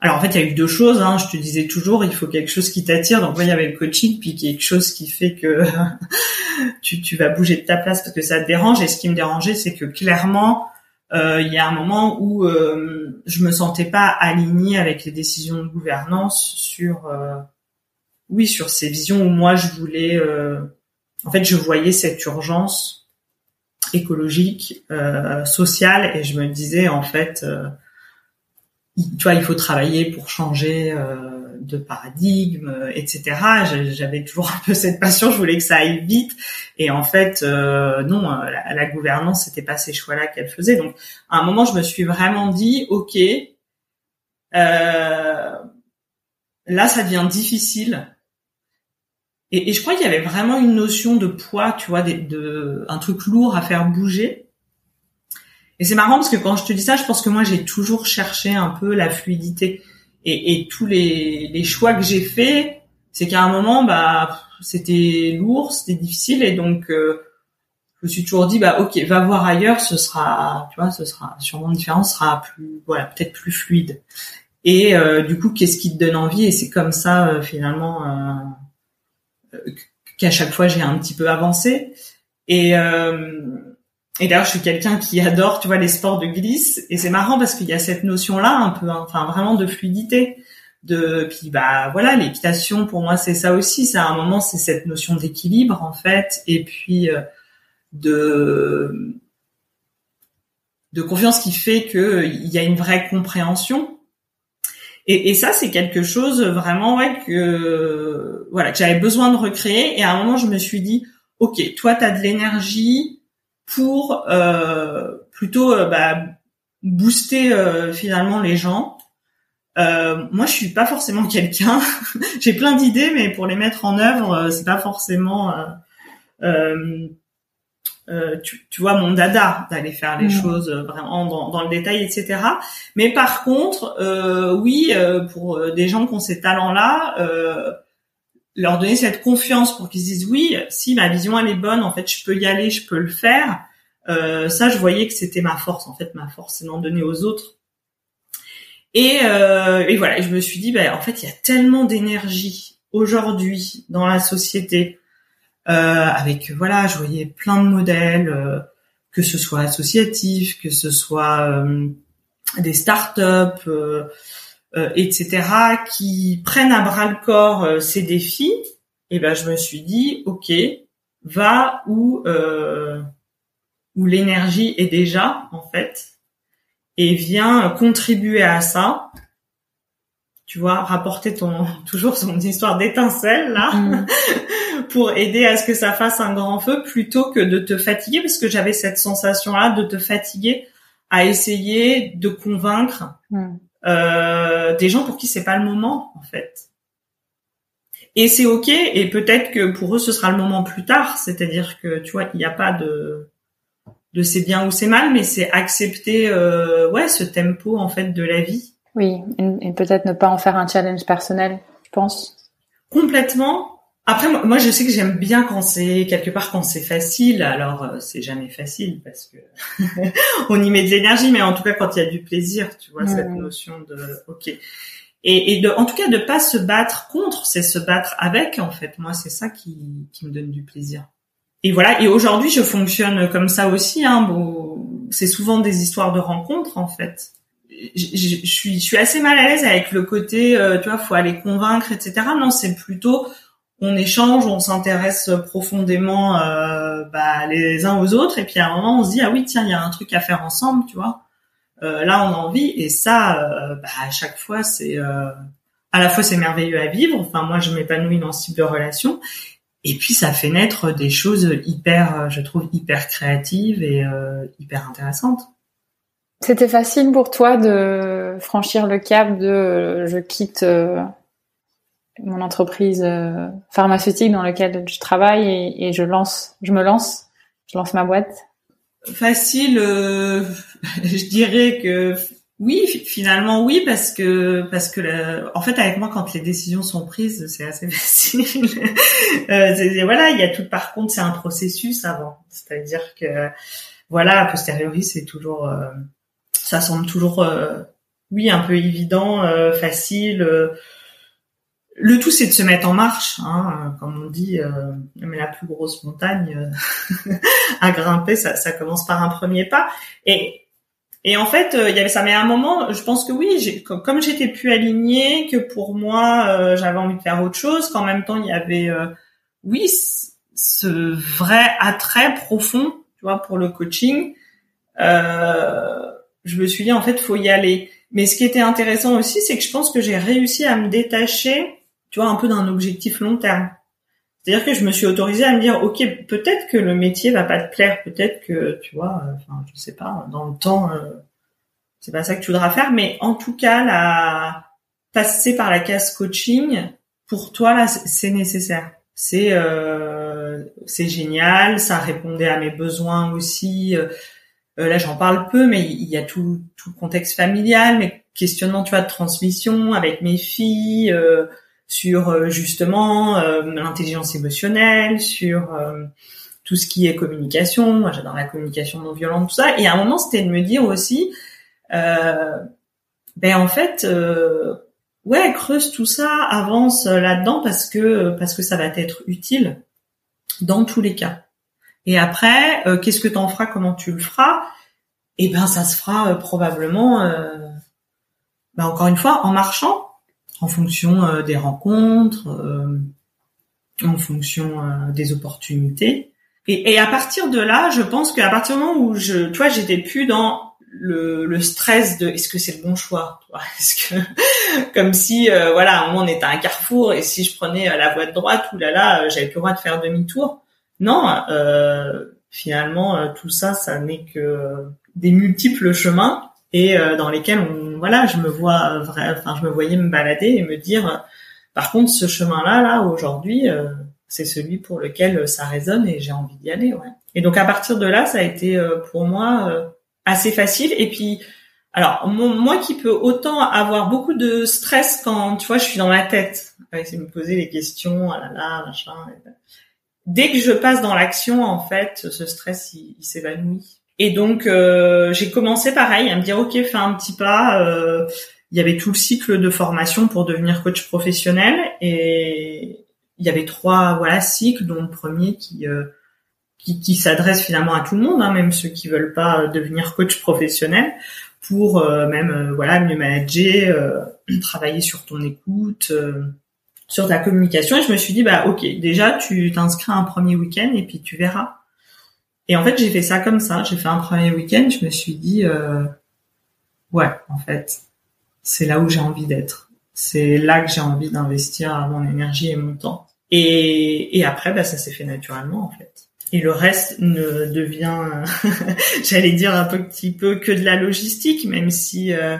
alors en fait, il y a eu deux choses. Hein. Je te disais toujours, il faut quelque chose qui t'attire. Donc moi, il y avait le coaching, puis quelque chose qui fait que tu, tu vas bouger de ta place parce que ça te dérange. Et ce qui me dérangeait, c'est que clairement, il y a un moment où je me sentais pas alignée avec les décisions de gouvernance sur oui, sur ces visions où moi je voulais, euh, en fait, je voyais cette urgence écologique, euh, sociale, et je me disais en fait, euh, tu vois, il faut travailler pour changer de paradigme, etc. J'avais toujours un peu cette passion, je voulais que ça aille vite, et en fait, non, la, la gouvernance c'était pas ces choix-là qu'elle faisait. Donc, à un moment, je me suis vraiment dit, ok. là, ça devient difficile et, et je crois qu'il y avait vraiment une notion de poids, tu vois, de, de, un truc lourd à faire bouger. Et c'est marrant parce que quand je te dis ça, je pense que moi j'ai toujours cherché un peu la fluidité. Et, et tous les, les choix que j'ai faits, c'est qu'à un moment, bah, c'était lourd, c'était difficile, et donc euh, je me suis toujours dit, bah, ok, va voir ailleurs, ce sera, tu vois, ce sera sûrement différent, ce sera plus, voilà, peut-être plus fluide. Et euh, du coup, qu'est-ce qui te donne envie? Et c'est comme ça euh, finalement qu'à chaque fois j'ai un petit peu avancé. Et, euh, et d'ailleurs, je suis quelqu'un qui adore, tu vois, les sports de glisse. Et c'est marrant parce qu'il y a cette notion-là, un peu, hein, enfin, vraiment de fluidité. De, puis bah voilà, l'équitation pour moi c'est ça aussi. C'est à un moment c'est cette notion d'équilibre en fait, et puis euh, de de confiance qui fait que il y a une vraie compréhension. Et, et ça c'est quelque chose vraiment ouais que voilà que j'avais besoin de recréer. Et à un moment je me suis dit ok, toi tu as de l'énergie pour euh, plutôt euh, bah, booster euh, finalement les gens. moi, je suis pas forcément quelqu'un. J'ai plein d'idées, mais pour les mettre en œuvre, c'est pas forcément. Tu, tu, vois mon dada d'aller faire les mmh. choses vraiment dans, dans, le détail, etc. Mais par contre, oui, pour des gens qui ont ces talents-là, leur donner cette confiance pour qu'ils se disent oui, si ma vision elle est bonne, en fait, je peux y aller, je peux le faire. Euh, ça, je voyais que c'était ma force. En fait, ma force, c'est d'en donner aux autres. Et, euh, et voilà, je me suis dit, ben, en fait, il y a tellement d'énergie aujourd'hui dans la société. Euh, avec voilà, je voyais plein de modèles, euh, que ce soit associatif, que ce soit euh, des startups, etc., qui prennent à bras le corps ces défis. Et ben, je me suis dit, ok, va où où l'énergie est déjà en fait et vient contribuer à ça. Tu vois, rapporter ton toujours son histoire d'étincelle là mm. pour aider à ce que ça fasse un grand feu plutôt que de te fatiguer parce que j'avais cette sensation là de te fatiguer à essayer de convaincre mm. euh, des gens pour qui c'est pas le moment en fait. Et c'est ok et peut-être que pour eux ce sera le moment plus tard, c'est-à-dire que tu vois il n'y a pas de de c'est bien ou c'est mal, mais c'est accepter euh, ouais ce tempo en fait de la vie. Oui, et, peut-être ne pas en faire un challenge personnel, je pense. Complètement. Après, moi, je sais que j'aime bien quand c'est quelque part quand c'est facile. Alors, euh, c'est jamais facile parce que on y met de l'énergie, mais en tout cas quand il y a du plaisir, tu vois cette notion de ok. Et, et de, en tout cas, de pas se battre contre, c'est se battre avec. En fait, moi, c'est ça qui, qui me donne du plaisir et voilà. Et aujourd'hui, je fonctionne comme ça aussi. Hein. Bon, c'est souvent des histoires de rencontres en fait. Je, suis, je suis assez mal à l'aise avec le côté, euh, tu vois, faut aller convaincre, etc. Non, c'est plutôt on échange, on s'intéresse profondément euh, bah, les uns aux autres, et puis à un moment on se dit ah oui tiens il y a un truc à faire ensemble, tu vois. Euh, là on a envie, et ça, euh, bah, à chaque fois c'est euh, à la fois c'est merveilleux à vivre. Enfin moi je m'épanouis dans ce type de relation, et puis ça fait naître des choses hyper, je trouve, hyper créatives et euh, hyper intéressantes. C'était facile pour toi de franchir le cap de je quitte euh, mon entreprise euh, pharmaceutique dans laquelle je travaille et, je lance, je me lance, je lance ma boîte? Facile, je dirais que oui, finalement oui, parce que parce que en fait avec moi quand les décisions sont prises c'est assez facile. euh, voilà, il y a tout. Par contre, c'est un processus avant, c'est-à-dire que voilà, a posteriori c'est toujours, euh, ça semble toujours euh, oui un peu évident, euh, facile. le tout c'est de se mettre en marche, hein, comme on dit. mais la plus grosse montagne à grimper, ça, ça commence par un premier pas et et en fait, euh, il y avait ça. Mais à un moment, je pense que oui, comme, j'étais plus alignée, que pour moi, euh, j'avais envie de faire autre chose, qu'en même temps, il y avait, euh, oui, ce vrai attrait profond, tu vois, pour le coaching. Je me suis dit, en fait, faut y aller. Mais ce qui était intéressant aussi, c'est que je pense que j'ai réussi à me détacher, tu vois, un peu d'un objectif long terme. C'est-à-dire que je me suis autorisée à me dire, ok, peut-être que le métier va pas te plaire, peut-être que, tu vois, euh, enfin, je sais pas, dans le temps, euh, c'est pas ça que tu voudras faire, mais en tout cas, la passer par la case coaching, pour toi là, c'est nécessaire. C'est euh, c'est génial, ça répondait à mes besoins aussi. Euh, là, j'en parle peu, mais il y a tout tout le contexte familial, mes questionnements, tu vois, de transmission avec mes filles. Euh, sur euh, justement euh, l'intelligence émotionnelle, sur euh, tout ce qui est communication. Moi, j'adore la communication non violente, tout ça. Et à un moment, c'était de me dire aussi, euh, ben en fait, euh, ouais, creuse tout ça, avance là-dedans parce que parce que ça va être utile dans tous les cas. Et après, qu'est-ce que tu en feras Comment tu le feras? Eh ben, ça se fera probablement, ben, encore une fois, en marchant, en fonction des rencontres, en fonction des opportunités. Et, et, à partir de là, je pense qu'à partir du moment où je, tu j'étais plus dans le, le stress de est-ce que c'est le bon choix, est-ce que comme si euh, voilà, on était à un carrefour et si je prenais euh, la voie de droite, ou là là, euh, j'avais plus le droit de faire demi-tour. Non, euh, finalement tout ça, ça n'est que des multiples chemins et dans lesquels on, voilà, je me vois enfin je me voyais me balader et me dire, par contre ce chemin-là, là aujourd'hui c'est celui pour lequel ça résonne et j'ai envie d'y aller. Ouais. Et donc à partir de là, ça a été euh, pour moi euh, assez facile. Et puis, alors moi qui peux autant avoir beaucoup de stress quand tu vois je suis dans ma tête, c'est me poser les questions, ah là là, machin. Dès que je passe dans l'action, en fait, ce stress il, s'évanouit. Et donc euh, j'ai commencé pareil à me dire ok, fais un petit pas. il y avait tout le cycle de formation pour devenir coach professionnel et il y avait trois voilà cycles, dont le premier qui euh, qui, qui s'adresse finalement à tout le monde, hein, même ceux qui veulent pas euh, devenir coach professionnel, pour euh, même voilà mieux manager, travailler sur ton écoute, sur ta communication. Et je me suis dit bah ok, déjà tu t'inscris un premier week-end et puis tu verras. Et en fait j'ai fait ça comme ça. J'ai fait un premier week-end. Je me suis dit ouais en fait c'est là où j'ai envie d'être. C'est là que j'ai envie d'investir mon énergie et mon temps. Et, et après, bah, ça s'est fait naturellement en fait. Et le reste ne devient, j'allais dire un petit peu que de la logistique, même si euh,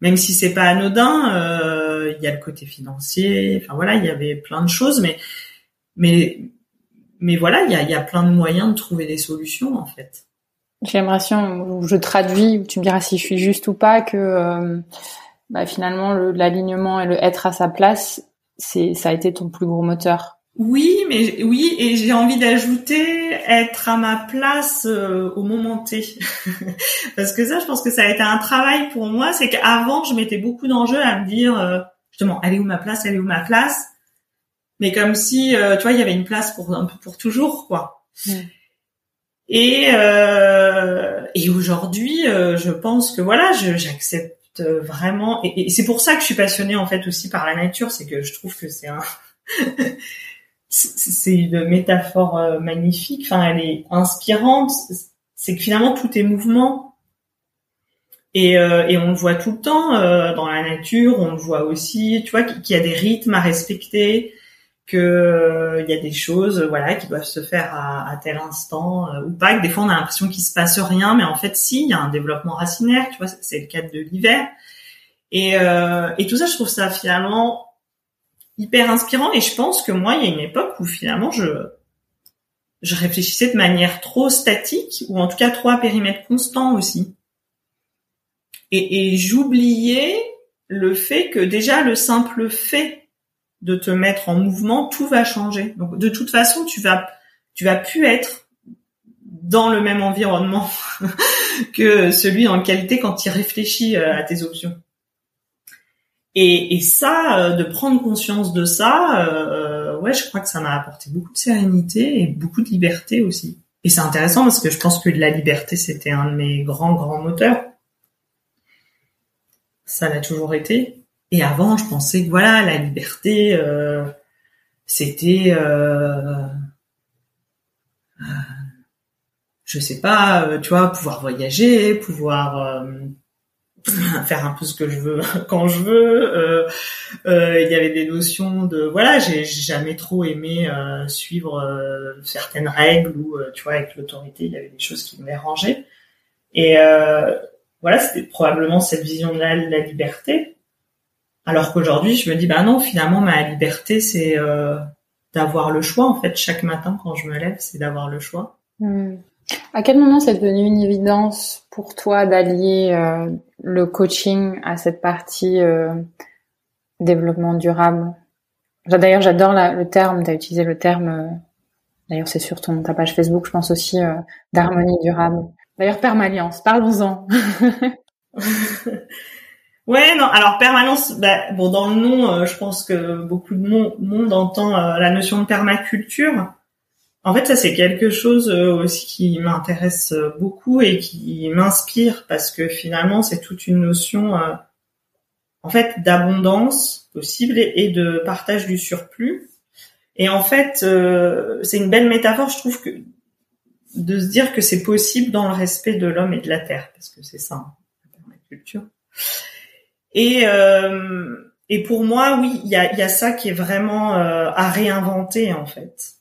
même si c'est pas anodin. Euh, il y a le côté financier. Enfin voilà, il y avait plein de choses, mais mais mais voilà, il y a, y a plein de moyens de trouver des solutions en fait. J'ai l'impression, où je traduis, tu me diras si je suis juste ou pas, que euh, bah, finalement l'alignement et le être à sa place c'est ça a été ton plus gros moteur. Oui, mais oui, et j'ai envie d'ajouter être à ma place euh, au moment T, parce que ça, je pense que ça a été un travail pour moi. C'est qu'avant, je mettais beaucoup d'enjeux à me dire euh, justement, elle est où ma place, elle est où ma place, mais comme si, euh, tu vois, il y avait une place pour un peu pour toujours, quoi. Et et aujourd'hui, je pense que voilà, j'accepte euh, vraiment et, c'est pour ça que je suis passionnée en fait aussi par la nature c'est que je trouve que c'est un c'est une métaphore euh, magnifique. Enfin elle est inspirante. C'est que finalement tout est mouvement et, euh, et on le voit tout le temps dans la nature on le voit aussi tu vois qu'il y a des rythmes à respecter que il y a des choses voilà qui doivent se faire à, à tel instant ou pas que des fois on a l'impression qu'il se passe rien mais en fait si il y a un développement racinaire tu vois c'est le cas de l'hiver. Et euh, et tout ça je trouve ça finalement hyper inspirant et je pense que moi il y a une époque où finalement je je réfléchissais de manière trop statique ou en tout cas trop à périmètre constant aussi et, j'oubliais le fait que déjà le simple fait de te mettre en mouvement, tout va changer. Donc de toute façon, tu vas tu vas plus être dans le même environnement que celui en qualité quand tu réfléchis euh, à tes options. Et, et ça, euh, de prendre conscience de ça, euh, ouais, je crois que ça m'a apporté beaucoup de sérénité et beaucoup de liberté aussi. Et c'est intéressant parce que je pense que la liberté, c'était un de mes grands, grands moteurs. Ça l'a toujours été. Et avant, je pensais que voilà, la liberté, euh, c'était, euh, euh, je sais pas, euh, tu vois, pouvoir voyager, pouvoir euh, faire un peu ce que je veux quand je veux. Il y avait des notions de, voilà, j'ai jamais trop aimé suivre certaines règles ou, tu vois, avec l'autorité, il y avait des choses qui me dérangeaient. Et voilà, c'était probablement cette vision de la liberté alors qu'aujourd'hui, je me dis, bah non, finalement, ma liberté, c'est euh, d'avoir le choix. En fait, chaque matin, quand je me lève, c'est d'avoir le choix. Hmm. À quel moment c'est devenu une évidence pour toi d'allier euh, le coaching à cette partie euh, développement durable? D'ailleurs, j'adore le terme, tu as utilisé le terme, d'ailleurs c'est sur ton, ta page Facebook, je pense aussi, d'harmonie durable. D'ailleurs, Permaliance, parlons-en. Ouais, non. Alors permanence, bah, bon, dans le nom, euh, je pense que beaucoup de monde, entend euh, la notion de permaculture. En fait, ça c'est quelque chose euh, aussi qui m'intéresse beaucoup et qui m'inspire parce que finalement c'est toute une notion, en fait, d'abondance possible et de partage du surplus. Et en fait, c'est une belle métaphore, je trouve que de se dire que c'est possible dans le respect de l'homme et de la terre, parce que c'est ça, la permaculture. Et et pour moi, oui, il y a, y a ça qui est vraiment à réinventer en fait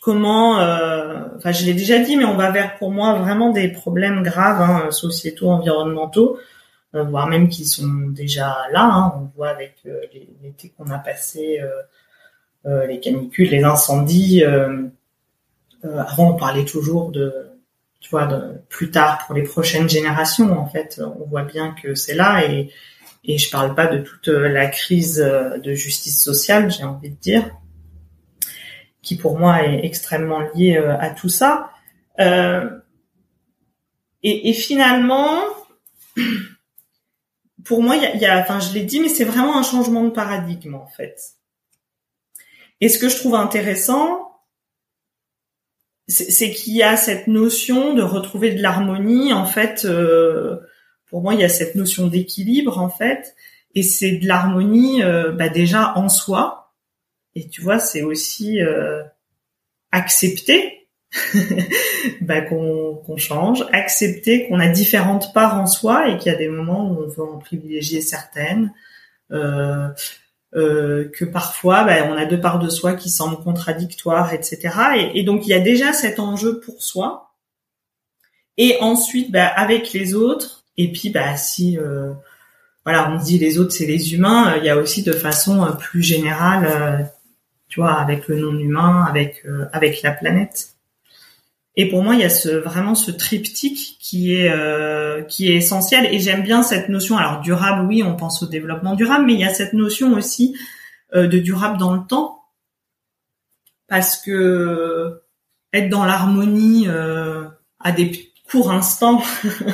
comment, euh, enfin je l'ai déjà dit, mais on va vers pour moi vraiment des problèmes graves, hein, sociétaux, environnementaux, euh, voire même qui sont déjà là. Hein, on voit avec euh, l'été qu'on a passé, les canicules, les incendies. Avant, on parlait toujours de, tu vois, de, plus tard pour les prochaines générations. En fait, on voit bien que c'est là et et je parle pas de toute la crise de justice sociale, j'ai envie de dire qui pour moi est extrêmement lié euh, à tout ça. Euh, et, et, finalement, pour moi, il y a, enfin, je l'ai dit, mais c'est vraiment un changement de paradigme en fait. Et ce que je trouve intéressant, c'est qu'il y a cette notion de retrouver de l'harmonie. En fait, euh, pour moi, il y a cette notion d'équilibre en fait, et c'est de l'harmonie euh, bah, déjà en soi, et tu vois, c'est aussi euh, accepter bah, qu'on change, accepter qu'on a différentes parts en soi et qu'il y a des moments où on veut en privilégier certaines, euh, euh, que parfois bah, on a deux parts de soi qui semblent contradictoires, etc. Et, donc il y a déjà cet enjeu pour soi. Et ensuite, bah, avec les autres, et puis bah si voilà, on dit les autres c'est les humains, il y a aussi de façon plus générale tu vois, avec le non-humain, avec euh, avec la planète. Et pour moi, il y a ce, vraiment ce triptyque qui est euh, qui est essentiel. Et j'aime bien cette notion. Alors durable, oui, on pense au développement durable, mais il y a cette notion aussi euh, de durable dans le temps, parce que être dans l'harmonie à des courts instants,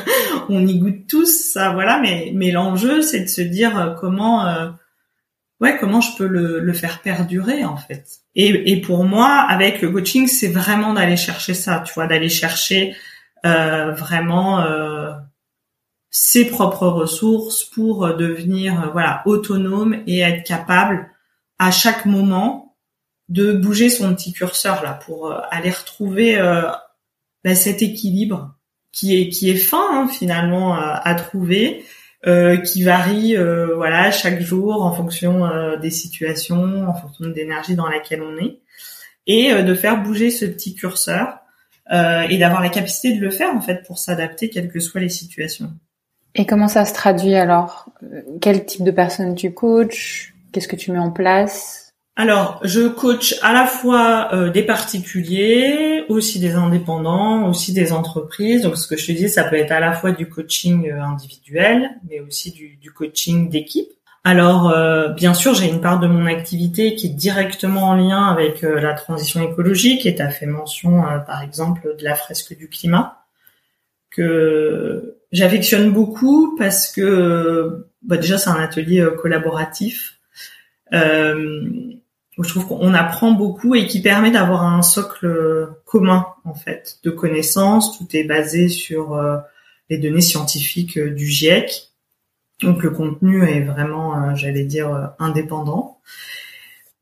on y goûte tous, ça, voilà. Mais mais l'enjeu, c'est de se dire comment ouais, comment je peux le, le faire perdurer en fait. Et, et, pour moi, avec le coaching, c'est vraiment d'aller chercher ça, tu vois, d'aller chercher euh, vraiment euh, ses propres ressources pour devenir euh, voilà autonome et être capable à chaque moment de bouger son petit curseur là pour euh, aller retrouver euh, bah, cet équilibre qui est qui est fin hein, finalement à trouver euh, qui varie euh, voilà chaque jour en fonction euh, des situations, en fonction de l'énergie dans laquelle on est, et de faire bouger ce petit curseur et d'avoir la capacité de le faire en fait pour s'adapter quelles que soient les situations. Et comment ça se traduit alors? Quel type de personne tu coaches? Qu'est-ce que tu mets en place? Alors, je coach à la fois euh, des particuliers, aussi des indépendants, aussi des entreprises. Donc, ce que je te dis, ça peut être à la fois du coaching euh, individuel, mais aussi du, coaching d'équipe. Alors, euh, bien sûr, j'ai une part de mon activité qui est directement en lien avec la transition écologique. Et tu as fait mention, par exemple, de la fresque du climat, que j'affectionne beaucoup parce que bah, déjà, c'est un atelier collaboratif. Euh, je trouve qu'on apprend beaucoup et qui permet d'avoir un socle commun en fait de connaissances. Tout est basé sur euh, les données scientifiques euh, du GIEC. Donc le contenu est vraiment, euh, j'allais dire, indépendant.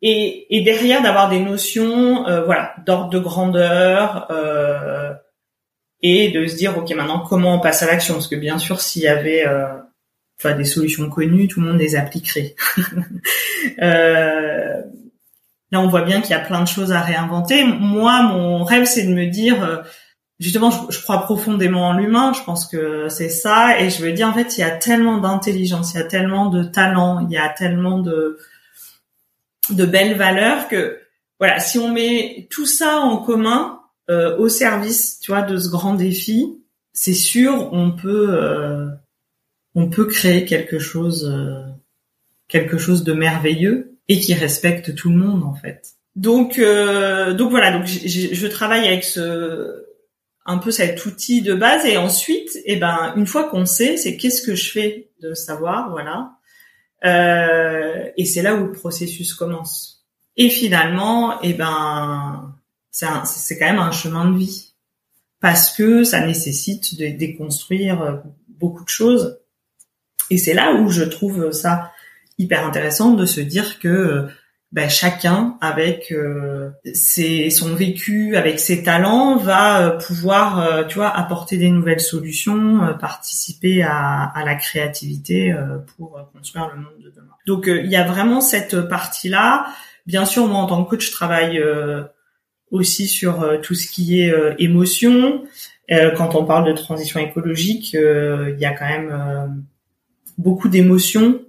Et, et derrière d'avoir des notions, voilà, d'ordre de grandeur et de se dire, ok, maintenant comment on passe à l'action? Parce que bien sûr, s'il y avait des solutions connues, tout le monde les appliquerait. Là, on voit bien qu'il y a plein de choses à réinventer. Moi, mon rêve, c'est de me dire, euh, justement, je, crois profondément en l'humain. Je pense que c'est ça, et je veux dire, en fait, il y a tellement d'intelligence, il y a tellement de talent, il y a tellement de de belles valeurs que, voilà, si on met tout ça en commun euh, au service, tu vois, de ce grand défi, c'est sûr, on peut euh, on peut créer quelque chose quelque chose de merveilleux et qui respecte tout le monde en fait. Donc euh, donc voilà, donc je travaille avec ce un peu cet outil de base et ensuite, eh ben une fois qu'on sait, c'est qu'est-ce que je fais de savoir, voilà. Euh, et c'est là où le processus commence. Et finalement, eh ben c'est c'est quand même un chemin de vie parce que ça nécessite de déconstruire beaucoup de choses. Et c'est là où je trouve ça hyper intéressant de se dire que ben, chacun avec euh, ses, son vécu, avec ses talents, va euh, pouvoir, euh, tu vois, apporter des nouvelles solutions, participer à, à, la créativité pour construire le monde de demain. Donc il y a vraiment cette partie-là. Bien sûr, moi en tant que coach, je travaille aussi sur tout ce qui est émotion. quand on parle de transition écologique, il y a quand même beaucoup d'émotions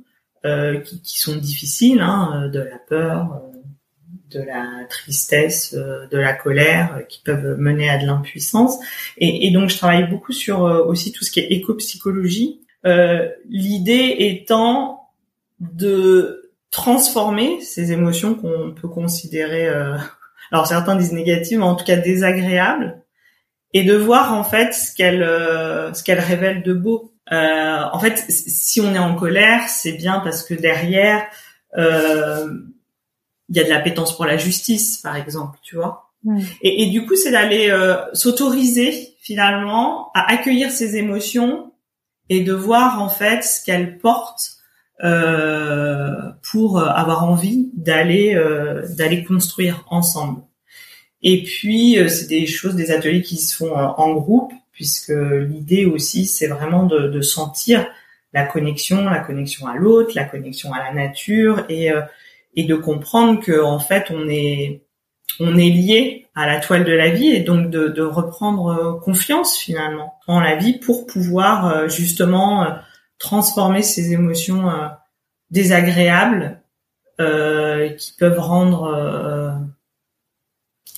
euh, qui, qui, sont difficiles, hein, de la peur, euh, de la tristesse, euh, de la colère, qui peuvent mener à de l'impuissance. Et, et, donc, je travaille beaucoup sur aussi tout ce qui est éco-psychologie. L'idée étant de transformer ces émotions qu'on peut considérer, alors certains disent négatives, mais en tout cas désagréables, et de voir en fait ce qu'elles ce qu'elles révèlent de beau euh, en fait, si on est en colère, c'est bien parce que derrière, euh, il y a de l'appétence pour la justice, par exemple, tu vois. Et, et, du coup, c'est d'aller euh, s'autoriser finalement à accueillir ces émotions et de voir en fait ce qu'elles portent euh, pour avoir envie d'aller euh, d'aller construire ensemble. Et puis, c'est des choses, des ateliers qui se font en groupe puisque l'idée aussi, c'est vraiment de, sentir la connexion, la connexion à l'autre, la connexion à la nature, et, euh, et de comprendre que en fait, on est on est lié à la toile de la vie, et donc de, reprendre euh, confiance finalement en la vie pour pouvoir euh, justement transformer ces émotions désagréables qui peuvent rendre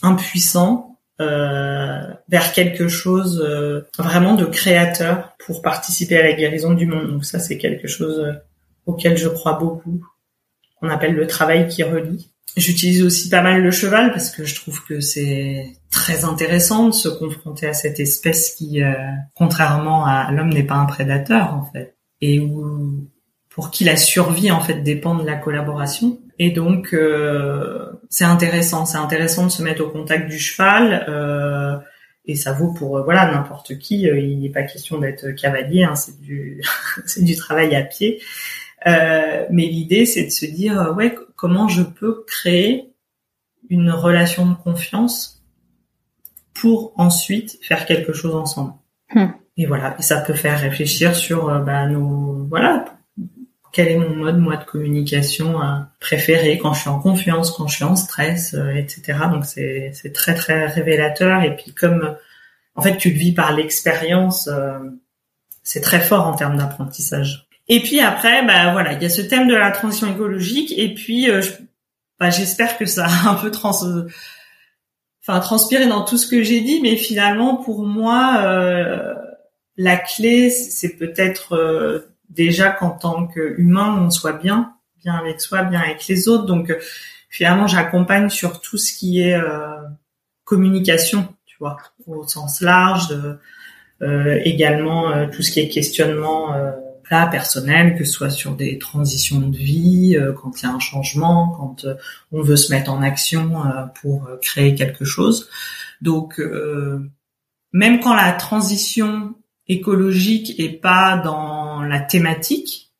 impuissants vers quelque chose euh, vraiment de créateur pour participer à la guérison du monde. Donc ça, c'est quelque chose euh, auquel je crois beaucoup, qu'on appelle le travail qui relie. J'utilise aussi pas mal le cheval parce que je trouve que c'est très intéressant de se confronter à cette espèce qui, contrairement à l'homme, n'est pas un prédateur en fait, et où pour qui la survie en fait dépend de la collaboration. Et donc euh, c'est intéressant, c'est intéressant de se mettre au contact du cheval. Euh, et ça vaut pour euh, voilà n'importe qui. Euh, il n'est pas question d'être cavalier, hein, c'est du c'est du travail à pied. Euh, mais l'idée c'est de se dire ouais comment je peux créer une relation de confiance pour ensuite faire quelque chose ensemble. Hmm. Et voilà, et ça peut faire réfléchir sur bah, nos voilà quel est mon mode moi de communication euh, préféré quand je suis en confiance, quand je suis en stress, euh, etc. Donc c'est c'est très très révélateur et puis comme en fait tu le vis par l'expérience, euh, c'est très fort en termes d'apprentissage. Et puis après, bah voilà, il y a ce thème de la transition écologique et puis bah, j'espère que ça a un peu trans enfin transpiré dans tout ce que j'ai dit, mais finalement pour moi la clé c'est peut-être déjà qu'en tant qu'humain, on soit bien, bien avec soi, bien avec les autres. Donc euh, finalement, j'accompagne sur tout ce qui est euh, communication, tu vois, au sens large, euh, également tout ce qui est questionnement là personnel, que ce soit sur des transitions de vie, quand il y a un changement, quand on veut se mettre en action pour créer quelque chose. Donc même quand la transition écologique et pas dans la thématique,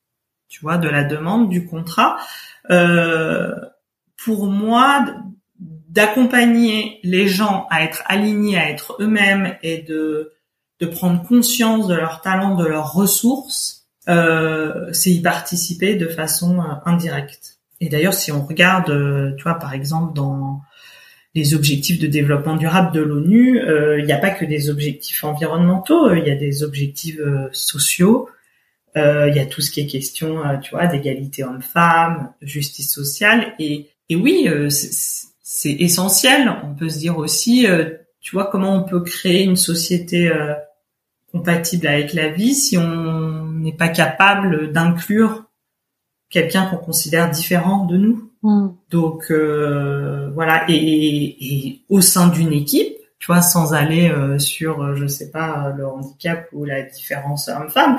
tu vois, de la demande du contrat. Euh, pour moi, d'accompagner les gens à être alignés, à être eux-mêmes et de de prendre conscience de leurs talents, de leurs ressources, euh, c'est y participer de façon euh, indirecte. Et d'ailleurs, si on regarde, euh, tu vois, par exemple, dans les objectifs de développement durable de l'ONU, euh, il n'y a pas que des objectifs environnementaux, euh, il y a des objectifs euh, sociaux, il y a tout ce qui est question, tu vois, d'égalité homme-femme, justice sociale, et, et oui, c'est essentiel. On peut se dire aussi, tu vois, comment on peut créer une société compatible avec la vie si on n'est pas capable d'inclure quelqu'un qu'on considère différent de nous. Mm. Donc euh, voilà, et, au sein d'une équipe, tu vois, sans aller euh, sur, euh, je sais pas, le handicap ou la différence homme-femme,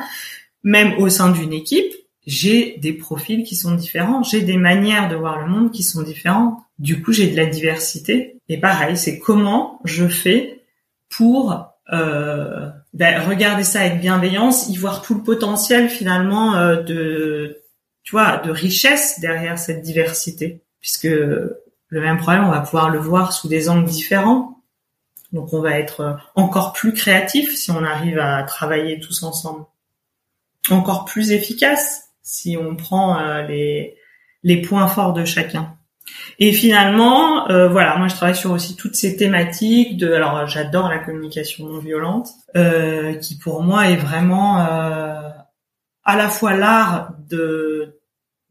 même au sein d'une équipe, j'ai des profils qui sont différents, j'ai des manières de voir le monde qui sont différentes. Du coup, j'ai de la diversité. Et pareil, c'est comment je fais pour euh, ben, regarder ça avec bienveillance, y voir tout le potentiel finalement euh, de, tu vois, de richesse derrière cette diversité, puisque le même problème, on va pouvoir le voir sous des angles différents. Donc, on va être encore plus créatif si on arrive à travailler tous ensemble, encore plus efficace si on prend euh, les les points forts de chacun. Et finalement, euh, voilà, moi je travaille sur aussi toutes ces thématiques de. Alors j'adore la communication non violente, euh, qui pour moi est vraiment à la fois l'art de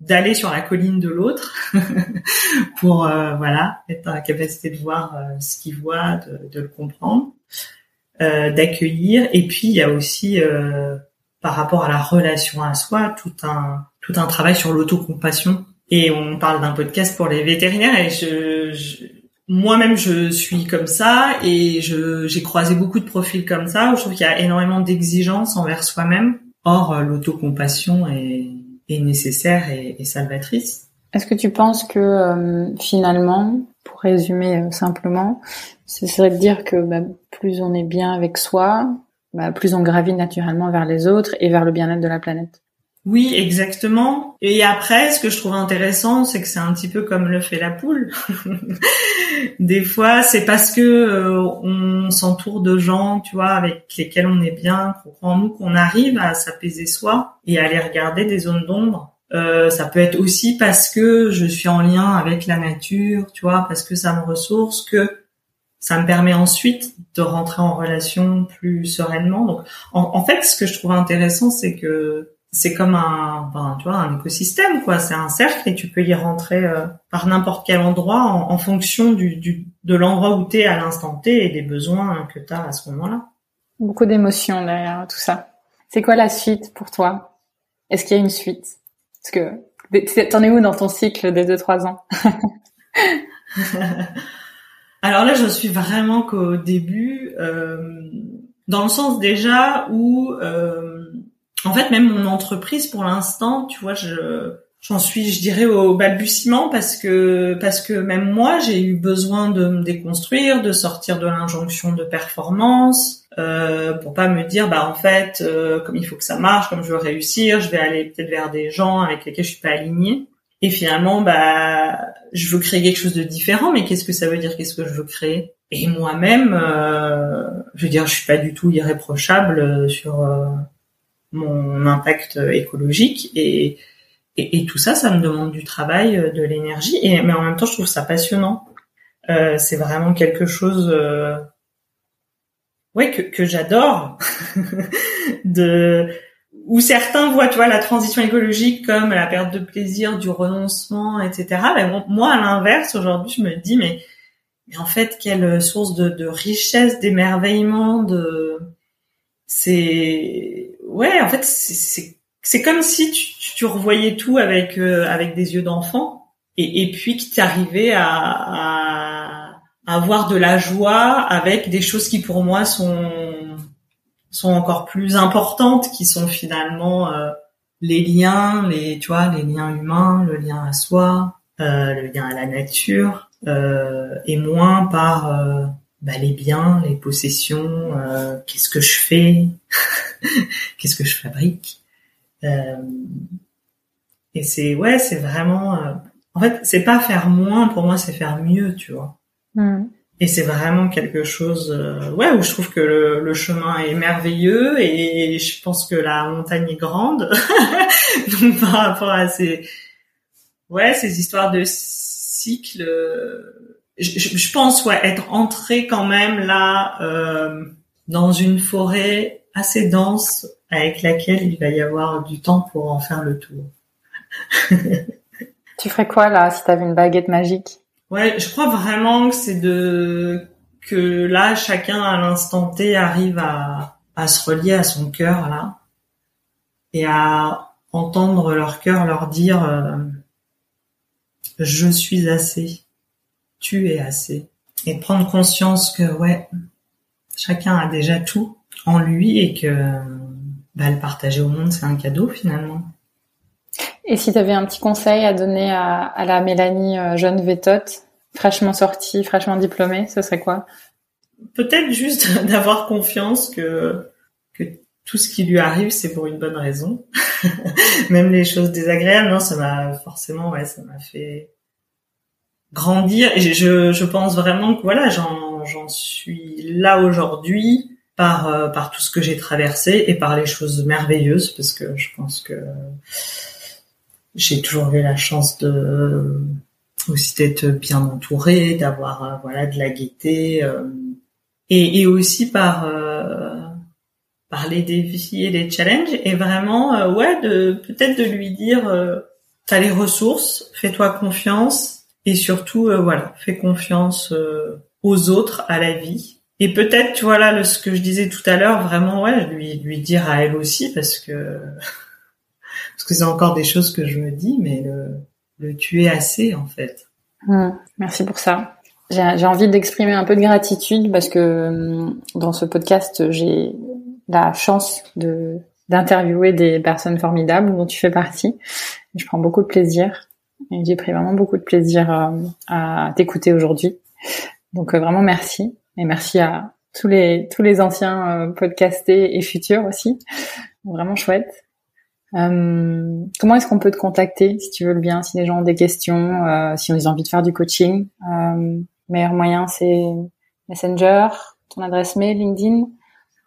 d'aller sur la colline de l'autre pour euh, voilà être la capacité de voir euh, ce qu'il voit, de, de, le comprendre, d'accueillir. Et puis il y a aussi par rapport à la relation à soi tout un tout un travail sur l'autocompassion et on parle d'un podcast pour les vétérinaires et je, moi-même je suis comme ça et je j'ai croisé beaucoup de profils comme ça où je trouve qu'il y a énormément d'exigences envers soi-même. Or euh, l'autocompassion est, est nécessaire et, salvatrice. Est-ce que tu penses que euh, finalement, pour résumer euh, simplement, ce serait de dire que bah, plus on est bien avec soi, bah, plus on gravit naturellement vers les autres et vers le bien-être de la planète? Oui, exactement. Et après, ce que je trouve intéressant, c'est que c'est un petit peu comme le fait la poule. Des fois, c'est parce que euh, on s'entoure de gens, tu vois, avec lesquels on est bien, qu'on croit en nous, qu'on arrive à s'apaiser soi et à aller regarder des zones d'ombre. Euh, ça peut être aussi parce que je suis en lien avec la nature, tu vois, parce que ça me ressource, que ça me permet ensuite de rentrer en relation plus sereinement. Donc, en fait, ce que je trouve intéressant, c'est que c'est comme un, tu vois, un écosystème, quoi. C'est un cercle et tu peux y rentrer euh, par n'importe quel endroit en, fonction du, du de l'endroit où tu es à l'instant T et des besoins que tu as à ce moment-là. Beaucoup d'émotions derrière tout ça. C'est quoi la suite pour toi? Est-ce qu'il y a une suite? Parce que t'en es où dans ton cycle des 2-3 ans? Alors là, je suis vraiment qu'au début, euh, dans le sens déjà où euh, en fait, même mon entreprise, pour l'instant, tu vois, je j'en suis, je dirais, au balbutiement parce que parce que même moi, j'ai eu besoin de me déconstruire, de sortir de l'injonction de performance, euh, pour pas me dire, bah en fait, euh, comme il faut que ça marche, comme je veux réussir, je vais aller peut-être vers des gens avec lesquels je suis pas alignée. Et finalement, bah, je veux créer quelque chose de différent, mais qu'est-ce que ça veut dire? Qu'est-ce que je veux créer? Et moi-même, euh, je veux dire, je suis pas du tout irréprochable sur euh, mon impact écologique et, et, tout ça, ça me demande du travail, euh, de l'énergie, et mais en même temps, je trouve ça passionnant. Euh, c'est vraiment quelque chose, euh, ouais, que, que j'adore, de où certains voient, tu la transition écologique comme la perte de plaisir, du renoncement, etc. Mais moi, à l'inverse, aujourd'hui, je me dis, mais, mais en fait, quelle source de, de richesse, d'émerveillement, de, c'est, ouais, en fait, c'est comme si tu, tu revoyais tout avec euh, avec des yeux d'enfant et, et puis que tu arrivais à, à, avoir de la joie avec des choses qui pour moi sont sont encore plus importantes, qui sont finalement euh, les liens, les tu vois, les liens humains, le lien à soi, euh, le lien à la nature, et moins par bah, les biens, les possessions, qu'est-ce que je fais qu'est-ce que je fabrique euh, et c'est ouais c'est vraiment euh, en fait c'est pas faire moins pour moi c'est faire mieux tu vois mm. et c'est vraiment quelque chose euh, ouais où je trouve que le, chemin est merveilleux et je pense que la montagne est grande donc par rapport à ces ouais ces histoires de cycle je, je, pense ouais être entré quand même là dans une forêt assez dense avec laquelle il va y avoir du temps pour en faire le tour. tu ferais quoi là si tu avais une baguette magique? Ouais, je crois vraiment que c'est de que là chacun à l'instant T arrive à, à se relier à son cœur là et à entendre leur cœur leur dire euh, je suis assez, tu es assez et prendre conscience que ouais chacun a déjà tout en lui et que bah, le partager au monde, c'est un cadeau finalement. Et si tu avais un petit conseil à donner à, à la Mélanie euh, jeune vétote, fraîchement sortie, fraîchement diplômée, ce serait quoi? Peut-être juste d'avoir confiance que que tout ce qui lui arrive, c'est pour une bonne raison. Même les choses désagréables, non, ça m'a forcément, ouais, ça m'a fait grandir. Et je, je pense vraiment que voilà, j'en, suis là aujourd'hui par euh, par tout ce que j'ai traversé et par les choses merveilleuses, parce que je pense que j'ai toujours eu la chance de aussi d'être bien entourée, d'avoir euh, voilà de la gaieté euh, et, et aussi par euh, par les défis et les challenges et vraiment ouais de peut-être de lui dire t'as les ressources, fais-toi confiance et surtout voilà fais confiance aux autres, à la vie. Et peut-être, tu vois là, ce que je disais tout à l'heure, vraiment, ouais, lui lui dire à elle aussi, parce que parce que c'est encore des choses que je me dis, mais le, le tuer assez en fait. Mmh, merci pour ça. J'ai envie d'exprimer un peu de gratitude parce que mmh, dans ce podcast, j'ai la chance de d'interviewer des personnes formidables dont tu fais partie. Je prends beaucoup de plaisir et j'ai pris vraiment beaucoup de plaisir euh, à t'écouter aujourd'hui. Donc euh, vraiment merci et merci à tous les tous les anciens euh, podcastés et futurs aussi. Vraiment chouette. Comment est-ce qu'on peut te contacter si tu veux le bien, si les gens ont des questions, si ont envie de faire du coaching? Meilleur moyen, c'est Messenger, ton adresse mail, LinkedIn?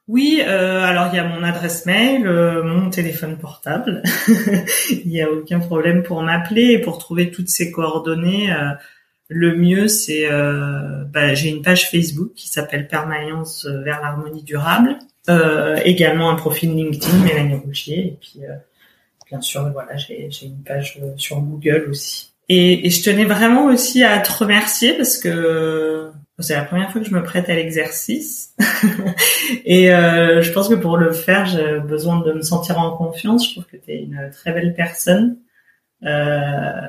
Oui, euh, alors il y a mon adresse mail, euh, mon téléphone portable. il n'y a aucun problème pour m'appeler et pour trouver toutes ces coordonnées. Euh, le mieux, c'est bah, j'ai une page Facebook qui s'appelle Permanence vers l'harmonie durable. également un profil LinkedIn, Mélanie Rougier, et puis bien sûr, voilà, j'ai une page sur Google aussi. Et, et, je tenais vraiment aussi à te remercier parce que c'est la première fois que je me prête à l'exercice. et euh, je pense que pour le faire, j'ai besoin de me sentir en confiance. Je trouve que tu es une très belle personne. Euh,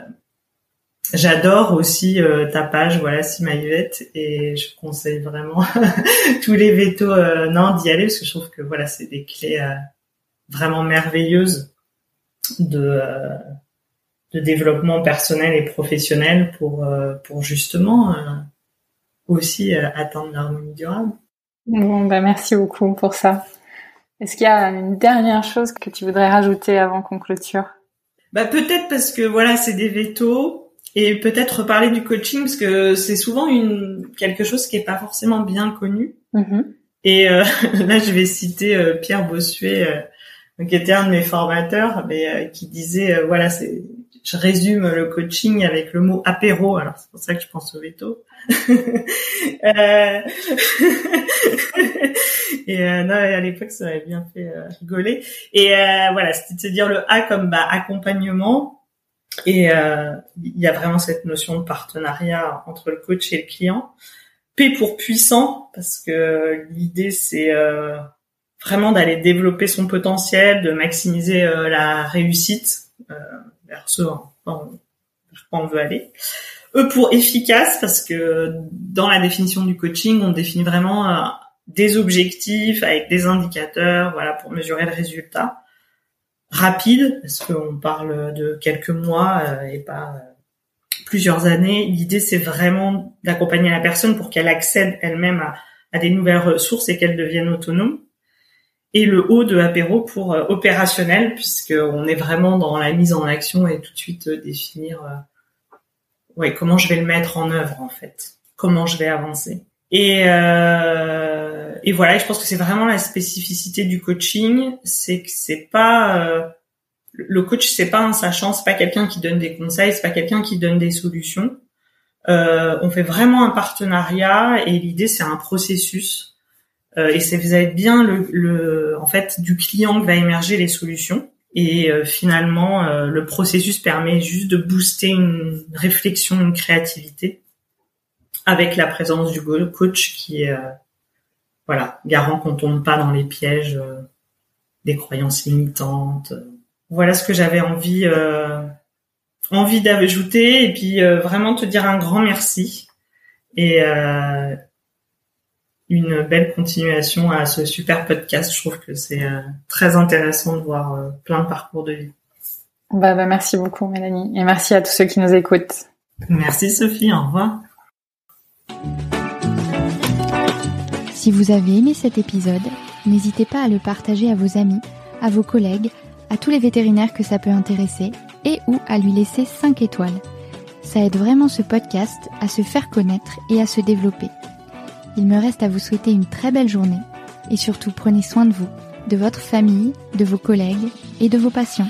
J'adore aussi euh, ta page, voilà, Sima Yvette, et je conseille vraiment tous les vétos, non, d'y aller parce que je trouve que voilà, c'est des clés vraiment merveilleuses de développement personnel et professionnel pour justement aussi atteindre l'harmonie durable. Bon, bah merci beaucoup pour ça. Est-ce qu'il y a une dernière chose que tu voudrais rajouter avant qu'on clôture? Bah peut-être parce que voilà, c'est des vétos et peut-être reparler du coaching parce que c'est souvent une quelque chose qui est pas forcément bien connu. Mm-hmm. Et là, je vais citer Pierre Bossuet qui était un de mes formateurs, mais euh, qui disait euh, voilà, c'est je résume le coaching avec le mot apéro. Alors c'est pour ça que je pense au veto. euh... et euh, non, à l'époque ça m'avait bien fait rigoler. Et voilà, c'était de dire le A comme bah, accompagnement. Et il y a vraiment cette notion de partenariat entre le coach et le client. P pour puissant parce que l'idée c'est vraiment d'aller développer son potentiel, de maximiser euh, la réussite euh, vers ce vers quoi on veut aller. E pour efficace parce que dans la définition du coaching, on définit vraiment euh, des objectifs avec des indicateurs, voilà, pour mesurer le résultat. Rapide parce qu'on parle de quelques mois et pas plusieurs années. L'idée, c'est vraiment d'accompagner la personne pour qu'elle accède elle-même à, des nouvelles ressources et qu'elle devienne autonome et le haut de apéro pour euh, opérationnel puisque on est vraiment dans la mise en action et tout de suite euh, définir euh, ouais comment je vais le mettre en œuvre en fait. Comment je vais avancer. Et euh, et voilà je pense que c'est vraiment la spécificité du coaching c'est que c'est pas le coach c'est pas un sachant c'est pas quelqu'un qui donne des conseils c'est pas quelqu'un qui donne des solutions. On fait vraiment un partenariat et l'idée c'est un processus euh, et c'est vous avez bien le, le, en fait du client que va émerger les solutions. Et euh, finalement, euh, le processus permet juste de booster une réflexion, une créativité, avec la présence du coach qui est voilà garant qu'on tombe pas dans les pièges des croyances limitantes. Voilà ce que j'avais envie envie d'ajouter et puis vraiment te dire un grand merci et une belle continuation à ce super podcast. Je trouve que c'est euh, très intéressant de voir euh, plein de parcours de vie. Bah, bah, merci beaucoup Mélanie et merci à tous ceux qui nous écoutent. Merci Sophie, au revoir. Si vous avez aimé cet épisode, n'hésitez pas à le partager à vos amis, à vos collègues, à tous les vétérinaires que ça peut intéresser et ou à lui laisser 5 étoiles. Ça aide vraiment ce podcast à se faire connaître et à se développer. Il me reste à vous souhaiter une très belle journée et surtout prenez soin de vous, de votre famille, de vos collègues et de vos patients.